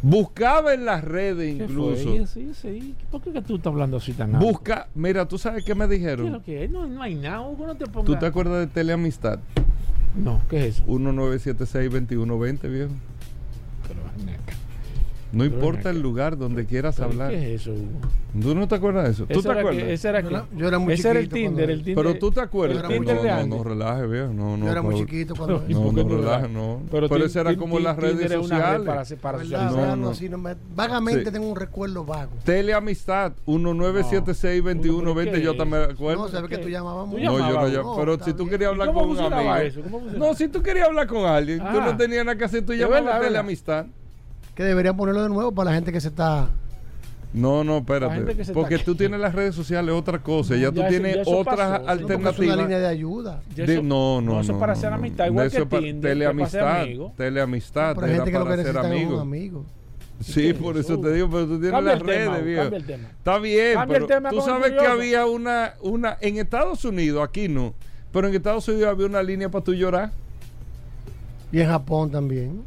Buscaba en las redes ¿Qué incluso. fue? Sí, sí. ¿Por qué que tú estás hablando así tan alto? Busca, mira, tú sabes qué me ¿Qué es dijeron. lo que es? No, no hay nada, Hugo, no te pongas. ¿Tú te acuerdas de Teleamistad? No, ¿qué es eso? 1976-2120, viejo. No importa el lugar donde quieras ¿Pero hablar. ¿Qué es eso, Hugo? ¿Tú no te acuerdas de eso? ¿Tú Ese te era acuerdas? que- ese era Yo que- era- yo era muy ese era el chiquito Tinder, el Tinder. Pero tú te acuerdas. Yo era muy no, chiquito. no, no, relaje, viejo. No, no, Yo era muy chiquito cuando- ¿Y No, no, no relaje, no. Pero Pero eso era como las Tinder redes una red sociales. para se- para ¿Verdad? No, no. así, no me- vagamente Sí. tengo un recuerdo vago. Teleamistad 1976-2120, yo también me acuerdo. No, sabes que tú llamabas No, mucho. yo no llamabas? llamo. Pero si tú querías hablar ¿Y con un amigo. eso? ¿Cómo funcionaba? No, si tú querías hablar con alguien, tú Ah. no tenías nada que hacer, tú llamabas a. Teleamistad. Que deberían ponerlo de nuevo para la gente que se está. No, no, espérate. Porque tú tienes las redes sociales otra cosa, ya, Ya tú eso- tienes ya otras pasó. No, porque es una alternativas. línea de ayuda. Ya De- eso- no, no, no, no. eso es para no, hacer no. amistad, igual Eso que es para Tinder, que para Teleamistad. Teleamistad. Pero hay gente que lo que ser amigo. amigo. Sí, por eso te digo, pero tú tienes Cambia las el tema, redes, Hugo, viejo. cambia el tema. Está bien, Cambia el pero tema tú sabes que había una, una, en Estados Unidos, aquí no, pero en Estados Unidos había una línea para tú llorar. Y en Japón también.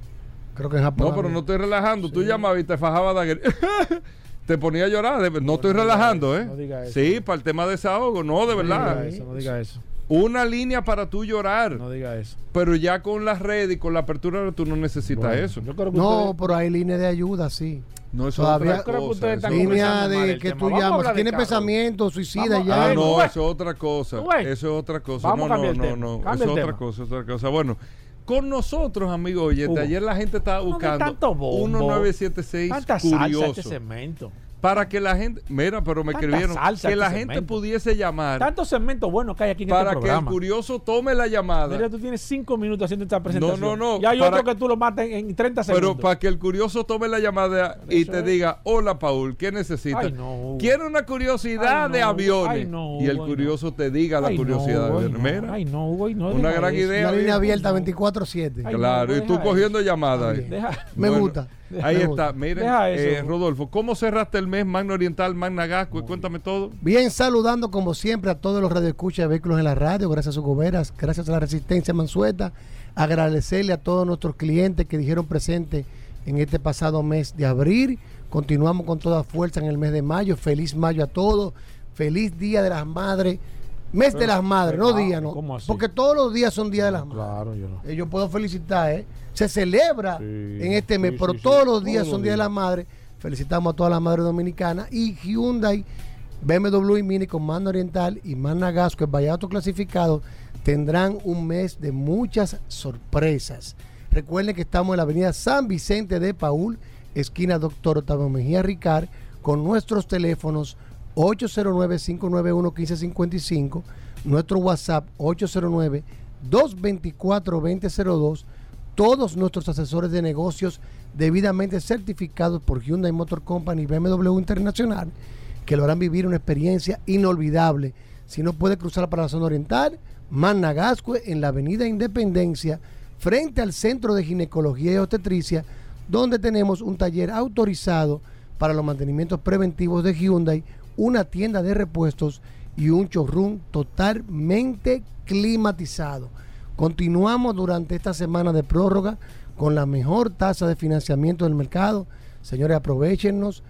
Creo que en Japón. No, pero no estoy relajando. Tú llamabas y te fajabas de Te ponía a llorar. de- No estoy relajando, ¿eh? no diga eso. Sí, para el tema de desahogo. No, de No verdad. diga eso, no diga eso. Una línea para tú llorar. No diga eso. Pero ya con las redes y con la apertura tú no necesitas Bueno, eso. yo creo que No, ustedes- pero hay línea de ayuda, sí. No, eso es Todavía otra cosa, eso es línea de que tema. tú llamas, carro. pensamiento suicida Vamos- ya. Ah, no, eso es otra cosa. Eso es otra cosa. Vamos no, no, el no, tema. no. Eso es otra cosa, es otra cosa. Bueno, con nosotros, amigos oyentes, ayer la gente estaba buscando tanto bombo. 1976 Tanta salsa curioso. este cemento. Para que la gente, mira, pero me Tanta escribieron que la este gente cemento. pudiese llamar Tantos segmentos buenos que hay aquí en para este que el curioso tome la llamada. Mira, tú tienes cinco minutos haciendo esta presentación. no, no. Y hay para- otro que tú lo matas en, en 30 segundos. Pero para que el curioso tome la llamada y te es. diga, hola Paul, ¿qué necesitas? Ay, no. Quiero una curiosidad Ay, no, de aviones. Ay, no, y el curioso te diga la Ay, no, curiosidad de ay, aviones. no. Mira, Ay, no, Hugo, ay, no, una gran eso. idea. Una línea bien. abierta 24-7. Ay, Claro, no, y tú cogiendo llamadas. Me Bueno, gusta. Ahí está. Miren, eh. Rodolfo, ¿cómo cerraste el mes Magna Oriental, Magna Gasco? Cuéntame todo. Bien, saludando como siempre a todos los radioescuchas de vehículos en la radio, gracias a sus goberas, gracias a la resistencia mansueta. Agradecerle a todos nuestros clientes que dijeron presente en este pasado mes de abril. Continuamos con toda fuerza en el mes de mayo. Feliz mayo a todos. Feliz Día de las Madres. Mes de las Madres, no día, no. ¿cómo así? Porque todos los días son Día de las Madres. Claro, yo no. Eh, Yo puedo felicitar, ¿eh? Se celebra Sí, en este mes, sí, pero sí, todos los días son los Día de días. la Madre. Felicitamos a todas las madres dominicanas. Y Hyundai, BMW y Mini con Mano Oriental y Magna Gasco, el Vallato clasificado, tendrán un mes de muchas sorpresas. Recuerden que estamos en la avenida San Vicente de Paul, esquina Doctor Octavio Mejía Ricard, con nuestros teléfonos 809-591-1555, nuestro WhatsApp 809-224-2002, todos nuestros asesores de negocios debidamente certificados por Hyundai Motor Company y BMW Internacional, que lo harán vivir una experiencia inolvidable. Si no puede cruzar para la zona oriental, Managascue en la avenida Independencia, frente al Centro de Ginecología y Obstetricia, donde tenemos un taller autorizado para los mantenimientos preventivos de Hyundai, una tienda de repuestos y un showroom totalmente climatizado. Continuamos durante esta semana de prórroga con la mejor tasa de financiamiento del mercado. Señores, aprovechenos.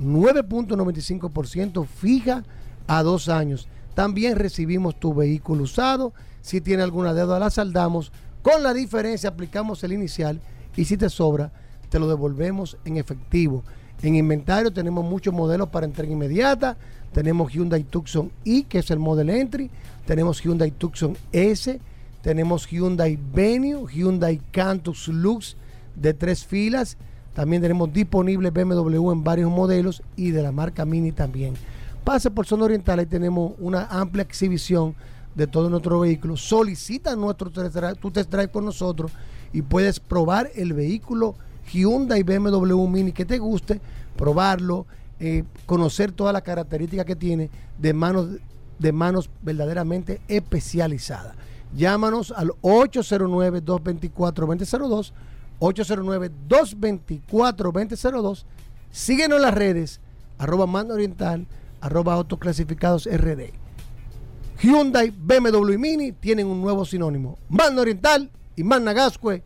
9.95% fija a dos años. También recibimos tu vehículo usado. Si tiene alguna deuda, la saldamos. Con la diferencia, aplicamos el inicial y si te sobra, te lo devolvemos en efectivo. En inventario tenemos muchos modelos para entrega inmediata. Tenemos Hyundai Tucson i, que es el Model Entry. Tenemos Hyundai Tucson S. Tenemos Hyundai Venue, Hyundai Cantus Lux de tres filas. También tenemos disponible BMW en varios modelos y de la marca Mini también. Pase por Zona Oriental, ahí tenemos una amplia exhibición de todos nuestros vehículos. Solicita nuestro tu test drive con nosotros y puedes probar el vehículo Hyundai BMW Mini que te guste, probarlo, eh, conocer todas las características que tiene de manos, de manos verdaderamente especializadas. Llámanos al 809-224-2002, 809-224-2002. Síguenos en las redes, arroba Mando Oriental, arroba Autoclasificados RD. Hyundai, BMW y Mini tienen un nuevo sinónimo. Mando Oriental y Magna Gascue,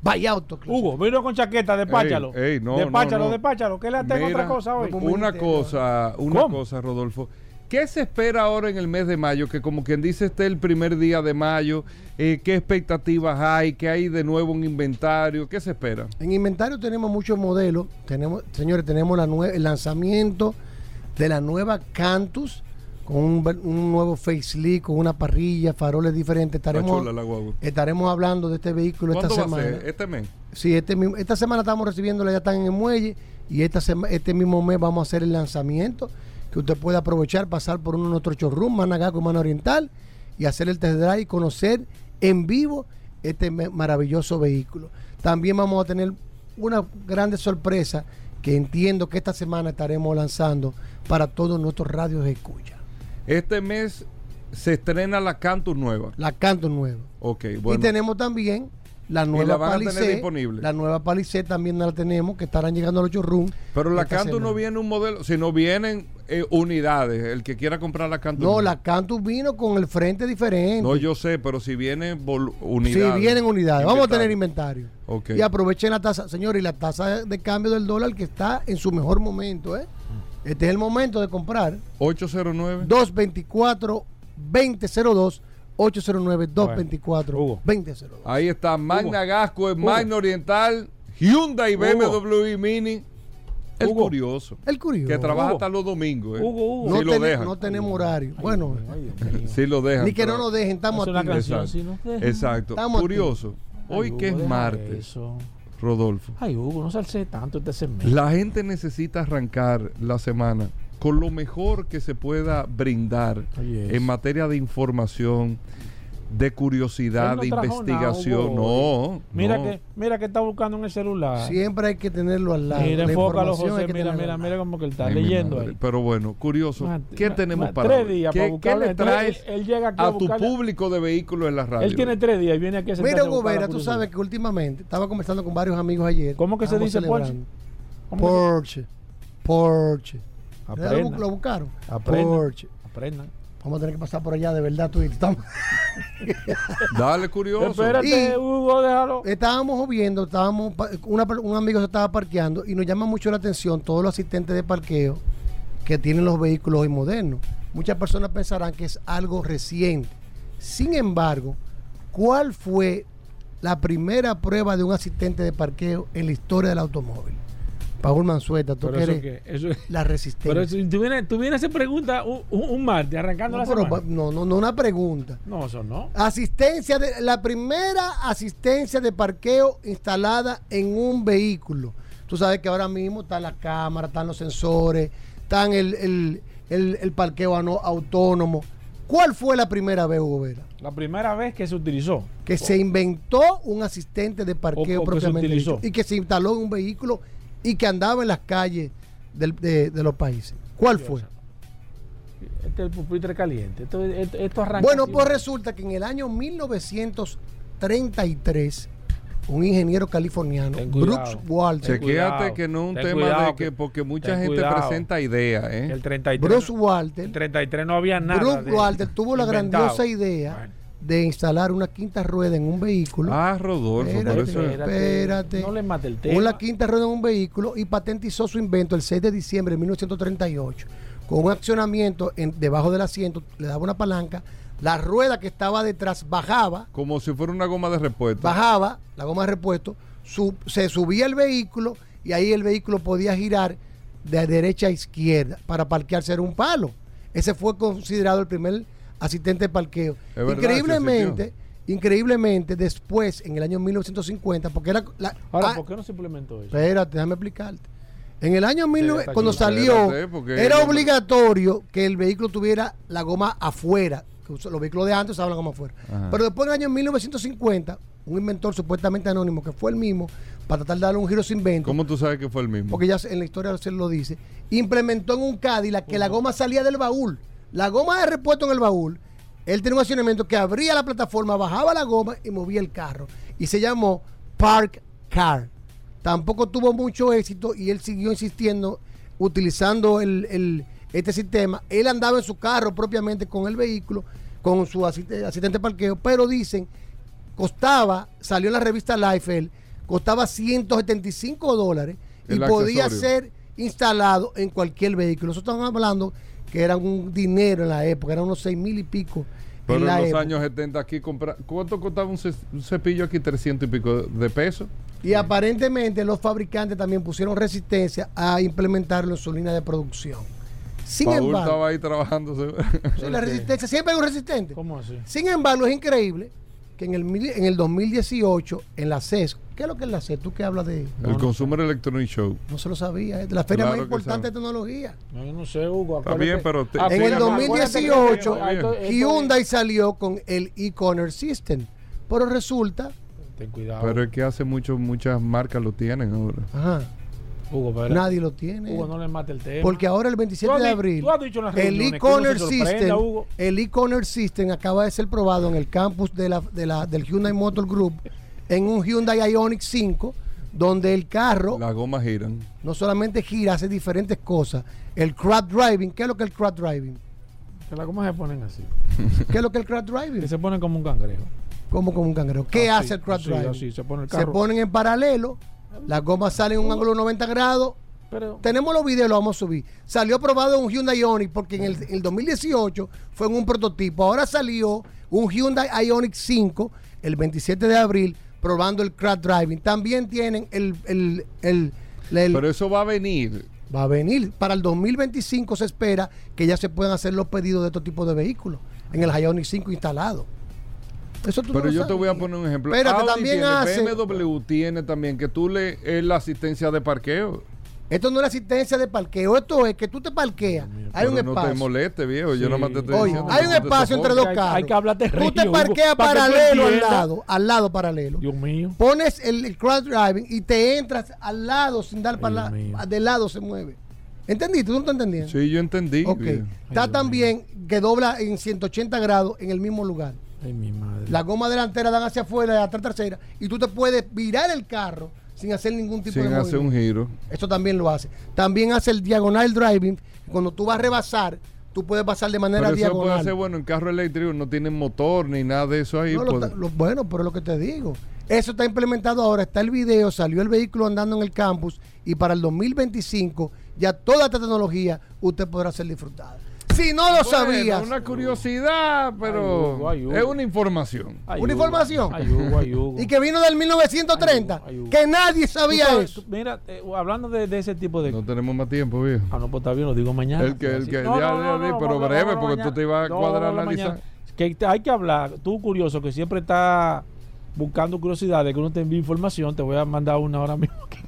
vaya auto. Hugo, vino con chaqueta, despáchalo. Ey, ey, no, despáchalo, no, no. despáchalo. Que le tengo Mira, otra cosa hoy. Una cosa, una ¿Cómo? cosa, Rodolfo. ¿Qué se espera ahora en el mes de mayo? Que como quien dice, este es el primer día de mayo. Eh, ¿Qué expectativas hay? ¿Qué hay de nuevo en inventario? ¿Qué se espera? En inventario tenemos muchos modelos. Tenemos, señores, tenemos la el lanzamiento de la nueva Cantus con un, un nuevo facelift, con una parrilla, faroles diferentes. Estaremos, chula la estaremos hablando de este vehículo esta ¿Cuándo va a semana. ser? ¿Este mes? Sí, este, mismo- esta semana estamos recibiéndola, ya están en el muelle y esta sema- este mismo mes vamos a hacer el lanzamiento que usted puede aprovechar, pasar por uno de nuestros showroom, Managaco y Mano Oriental y hacer el test drive y conocer en vivo este maravilloso vehículo. También vamos a tener una grande sorpresa que entiendo que esta semana estaremos lanzando para todos nuestros radios de escucha. Este mes se estrena la Cantus nueva. La Canto nueva. Ok, bueno. Y tenemos también la nueva la Palisade. La nueva Palisade también la tenemos, que estarán llegando a los showroom. Pero la Cantus no viene un modelo, sino vienen eh, unidades. El que quiera comprar la Cantus. No, la Cantus vino con el frente diferente. No, yo sé, pero si vienen unidades. vienen unidades. Vamos a tener Inventario. inventario. Ok. Y aprovechen la tasa, señor, y la tasa de cambio del dólar que está en su mejor momento. ¿eh? Este es el momento de comprar. 809. 224 2002 809-224-2002. Ahí está Magna Gasco. Magna Oriental, Hyundai, BMW Mini. El Hugo. curioso. El curioso. Que trabaja Hugo. hasta los domingos. ¿eh? no, Si lo ten- dejan. no tenemos horario. Bueno, Si lo dejan. ni que no nos dejen, estamos Exacto. activos. Exacto. Estamos Curioso. Hoy que es martes, eso. Rodolfo. Ay, Hugo, no salse tanto este segmento. La gente necesita arrancar la semana con lo mejor que se pueda brindar en materia de información, de curiosidad, no de investigación. nada, no, Mira no. que, mira que está buscando en el celular. Siempre hay que tenerlo al lado. Mira, La enfócalo, información José. Mira, mira, mira como que él está Ay, leyendo ahí. Pero bueno, curioso. Ma- ¿Qué ma- tenemos ma- para tres hoy? días ¿Qué, para qué le traes él- él llega aquí a a tu público de vehículos en la radio? Él tiene tres días y viene aquí a Mira, Gobera, tú sabes que últimamente estaba conversando con varios amigos ayer. ¿Cómo que se dice Porsche? ¿Cómo Porsche. Porsche. Lo, Aprenda. lo buscaron. Aprendan. Porsche. Aprendan. Vamos a tener que pasar por allá, de verdad, tú y estamos. Dale, curioso. Espérate, Y- Hugo, déjalo. Estábamos viendo, estábamos, una un amigo se estaba parqueando y nos llama mucho la atención todos los asistentes de parqueo que tienen los vehículos hoy modernos. Muchas personas pensarán que es algo reciente. Sin embargo, ¿cuál fue la primera prueba de un asistente de parqueo en la historia del automóvil? Paul Mansueta, tú Pero que eso que- la resistencia. Pero si tú vienes, tú vienes a hacer pregunta un, un, martes, arrancando no, la pero semana. no, no, no una pregunta. No, eso no. Asistencia de la primera asistencia de parqueo instalada en un vehículo. Tú sabes que ahora mismo están las cámaras, están los sensores, están el, el, el- el parqueo autónomo. ¿Cuál fue la primera vez, Hugo Vera? La primera vez que se utilizó. Que se inventó un asistente de parqueo O- o que se propiamente utilizó. dicho, y que se instaló en un vehículo y que andaba en las calles del- de, de los países. ¿Cuál fue? Este es el pupitre caliente. Esto, esto, esto arranca. Bueno, así. pues resulta que en el año 1933, un ingeniero californiano, Ten. Brooks Walter, Chequéate que no es un tema cuidado de que- que porque mucha gente cuidado. presenta ideas, ¿eh? El 33. Bruce Walter, el 33 no había nada. Brooks Walter tuvo la inventado. grandiosa idea de instalar una quinta rueda en un vehículo. Ah, Rodolfo, por Espérate, eso es- espérate. No le mate el tema. Una quinta rueda en un vehículo y patentizó su invento el 6 de diciembre de 1938. Con un accionamiento en- debajo del asiento, le daba una palanca, la rueda que estaba detrás bajaba, como si fuera una goma de repuesto. bajaba, la goma de repuesto, se subía el vehículo y ahí el vehículo podía girar de derecha a izquierda para parquearse era un palo. Ese fue considerado el primer asistente de parqueo. Es verdad, increíblemente, increíblemente después, en el año 1950, porque era la, Ahora, ah, ¿por qué no se implementó eso? Espérate, déjame explicarte. En el año 19 está cuando aquí. salió, era obligatorio que el vehículo tuviera la goma afuera. Los vehículos de antes usaban la goma afuera. Ajá. Pero después, en el año 1950, un inventor supuestamente anónimo, que fue el mismo, para tratar de darle un giro a su invento, ¿Cómo tú sabes que fue el mismo? porque ya en la historia se lo dice, implementó en un Cadillac que la goma salía del baúl. La goma de repuesto en el baúl, él tenía un accionamiento que abría la plataforma, bajaba la goma y movía el carro. Y se llamó Park Car. Tampoco tuvo mucho éxito y él siguió insistiendo, utilizando el, el- este sistema. Él andaba en su carro propiamente con el vehículo, con su asiste- asistente de parqueo, pero dicen costaba, salió en la revista Liefeld, costaba 175 dólares y El podía accesorio. ser instalado en cualquier vehículo. Nosotros estamos hablando que era un dinero en la época, eran unos 6 mil y pico. Pero en, la los época. años 70 aquí compra ¿Cuánto costaba un, ce- un cepillo aquí? 300 y pico de pesos. Y aparentemente los fabricantes también pusieron resistencia a implementarlo en su línea de producción. Sin Paul embargo, estaba ahí trabajando. sí, la resistencia, siempre hay un resistente. ¿Cómo así? Sin embargo, es increíble que en el, mil- en el 2018, en la CES, ¿qué es lo que es la CES? Tú que hablas de... el Consumer Electronic Show. No se lo sabía, es de la feria Claro más importante de tecnología. No, yo no sé, Hugo. Está bien, pero te- En el Acuérdate- 2018, acuérdate que- esto- esto- Hyundai salió con el e-corner system. Pero resulta, Ten cuidado. Pero es que hace mucho, muchas marcas lo tienen ahora. ajá, Hugo, pero- nadie lo tiene. Hugo, no le mate el tema. Porque ahora el 27 Tú has de abril, tú has dicho en las el e-corner system, Hugo. el e-corner system acaba de ser probado en el campus de la, de la- del Hyundai Motor Group en un Hyundai Ioniq 5, donde el carro Las gomas giran. no solamente gira, hace diferentes cosas. El crowd driving, ¿qué es lo que es el crowd driving? Que la- ¿Cómo se ponen así? ¿Qué es lo que es el crowd driving? Que se ponen como un cangrejo. Como como un cangrejo. ¿Qué hace el crowd así, driving? así, se pone el Se carro. ponen en paralelo, las gomas salen en un ángulo de 90 grados Pero- Tenemos los videos, los vamos a subir. Salió probado un Hyundai Ioniq porque en el, en el 2018 fue en un prototipo. Ahora salió un Hyundai Ioniq 5 el 27 de abril probando el crash driving. También tienen el... el, el- el- Pero eso va a venir. va a venir. Para el 2025 se espera que ya se puedan hacer los pedidos de estos tipos de vehículos en el Ioniq 5 instalado. Eso tú Pero yo te voy a poner un ejemplo. Espérate, Audi también tiene, hace- BMW tiene también que tú le es la asistencia de parqueo. Esto no es la asistencia de parqueo, esto es que tú te parqueas. Hay un Pero no te espacio. moleste, viejo. Yo Sí. te estoy Oye, diciendo hay un tú te espacio entre dos carros. Hay que hablarte Tú te río, parqueas Hugo, para que tú paralelo al lado, al lado paralelo. Dios mío. Pones el, el cross driving y te entras al lado sin dar para la, de lado se mueve. ¿Entendiste? ¿Tú no te entendías? Sí, yo entendí. Ok. Está también que dobla en 180 grados en el mismo lugar. Ay, mi madre. La goma delantera dan hacia afuera, la atrás trasera, y tú te puedes virar el carro sin hacer ningún tipo Sin de hacer un giro. Esto también lo hace. También hace el diagonal driving. Cuando tú vas a rebasar, tú puedes pasar de manera Pero eso puede diagonal. hacer, bueno, en carro eléctrico no tienen motor ni nada de eso ahí. No, lo pues. lo- bueno, pero es lo que te digo. Eso está implementado ahora, está el video, salió el vehículo andando en el campus y para el 2025 ya toda esta tecnología usted podrá ser disfrutada. Si no lo Bueno, sabías, Una curiosidad, pero Ay, Hugo, ay, Hugo. es una información. una información Hugo, y que vino del 1930, que nadie sabía sabes, eso. tú- mira, eh, hablando de, de ese tipo de. No tenemos más tiempo, viejo. Ah, no, pues está bien, lo digo mañana. El que, el que, No, ya, no, ya no, di, no, pero breve, porque mañana. tú te ibas a cuadrar analizar. Que hay que hablar, tú curioso, que siempre está buscando curiosidades, que uno te envíe información, te voy a mandar una ahora mismo.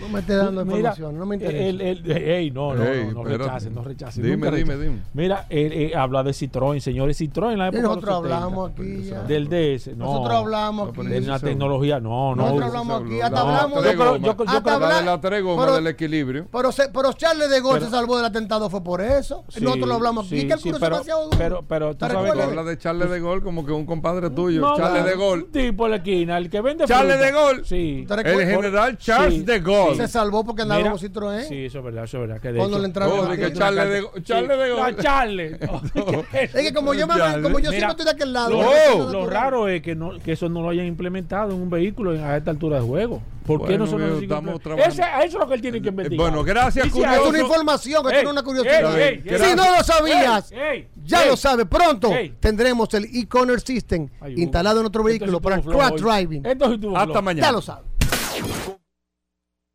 No me estés dando Mira, información, no me interesa. el- el- ey, no, no, Ey, no, no rechaces, no rechaces. Dime, dime, dime. Mira, él, eh, habla de Citroën, señores, Citroën en la época de los Nosotros 70. hablamos aquí ya. Del DS, no. Nosotros hablamos aquí. De una tecnología, no, no. Nosotros hablamos aquí, hasta La hablamos de- gomas. yo- yo- La hasta de hablar- la tres gomas pero- del equilibrio. Pero, se- pero Charles de Gaulle Pero- se salvó del atentado fue por eso. Sí, Nosotros lo hablamos aquí, sí, que el sí, curso demasiado duro. pero- pero tú ¿Te sabes hablas de Charles de Gaulle como que un compadre tuyo. Charles de Gaulle. Un tipo la esquina, el que vende Charles de Gaulle. Sí. ¿Te El general Charles Sí, de. Se salvó porque andaba con Citroën. Sí, eso es verdad, eso es verdad. Que de Cuando hecho- le entraron Oh, a- de que Sí. Charles de. Charles. Es que como yo, me, Charles. como yo Mira, siempre estoy de aquel lado. Lo, raro es que, no, que eso no lo hayan implementado en un vehículo a esta altura de juego. ¿Por qué no se lo estamos? Ese- trabajando. Eso es lo que él tiene que investigar. Bueno, gracias, curioso. Es una información, que es una curiosidad. ey, ey, si no lo sabías, ey, ya ey, lo sabe. Pronto ey. tendremos el e-corner system Ay, instalado en nuestro Esto sí vehículo para hoy. driving. Estuvo Hasta mañana. Ya lo sabe.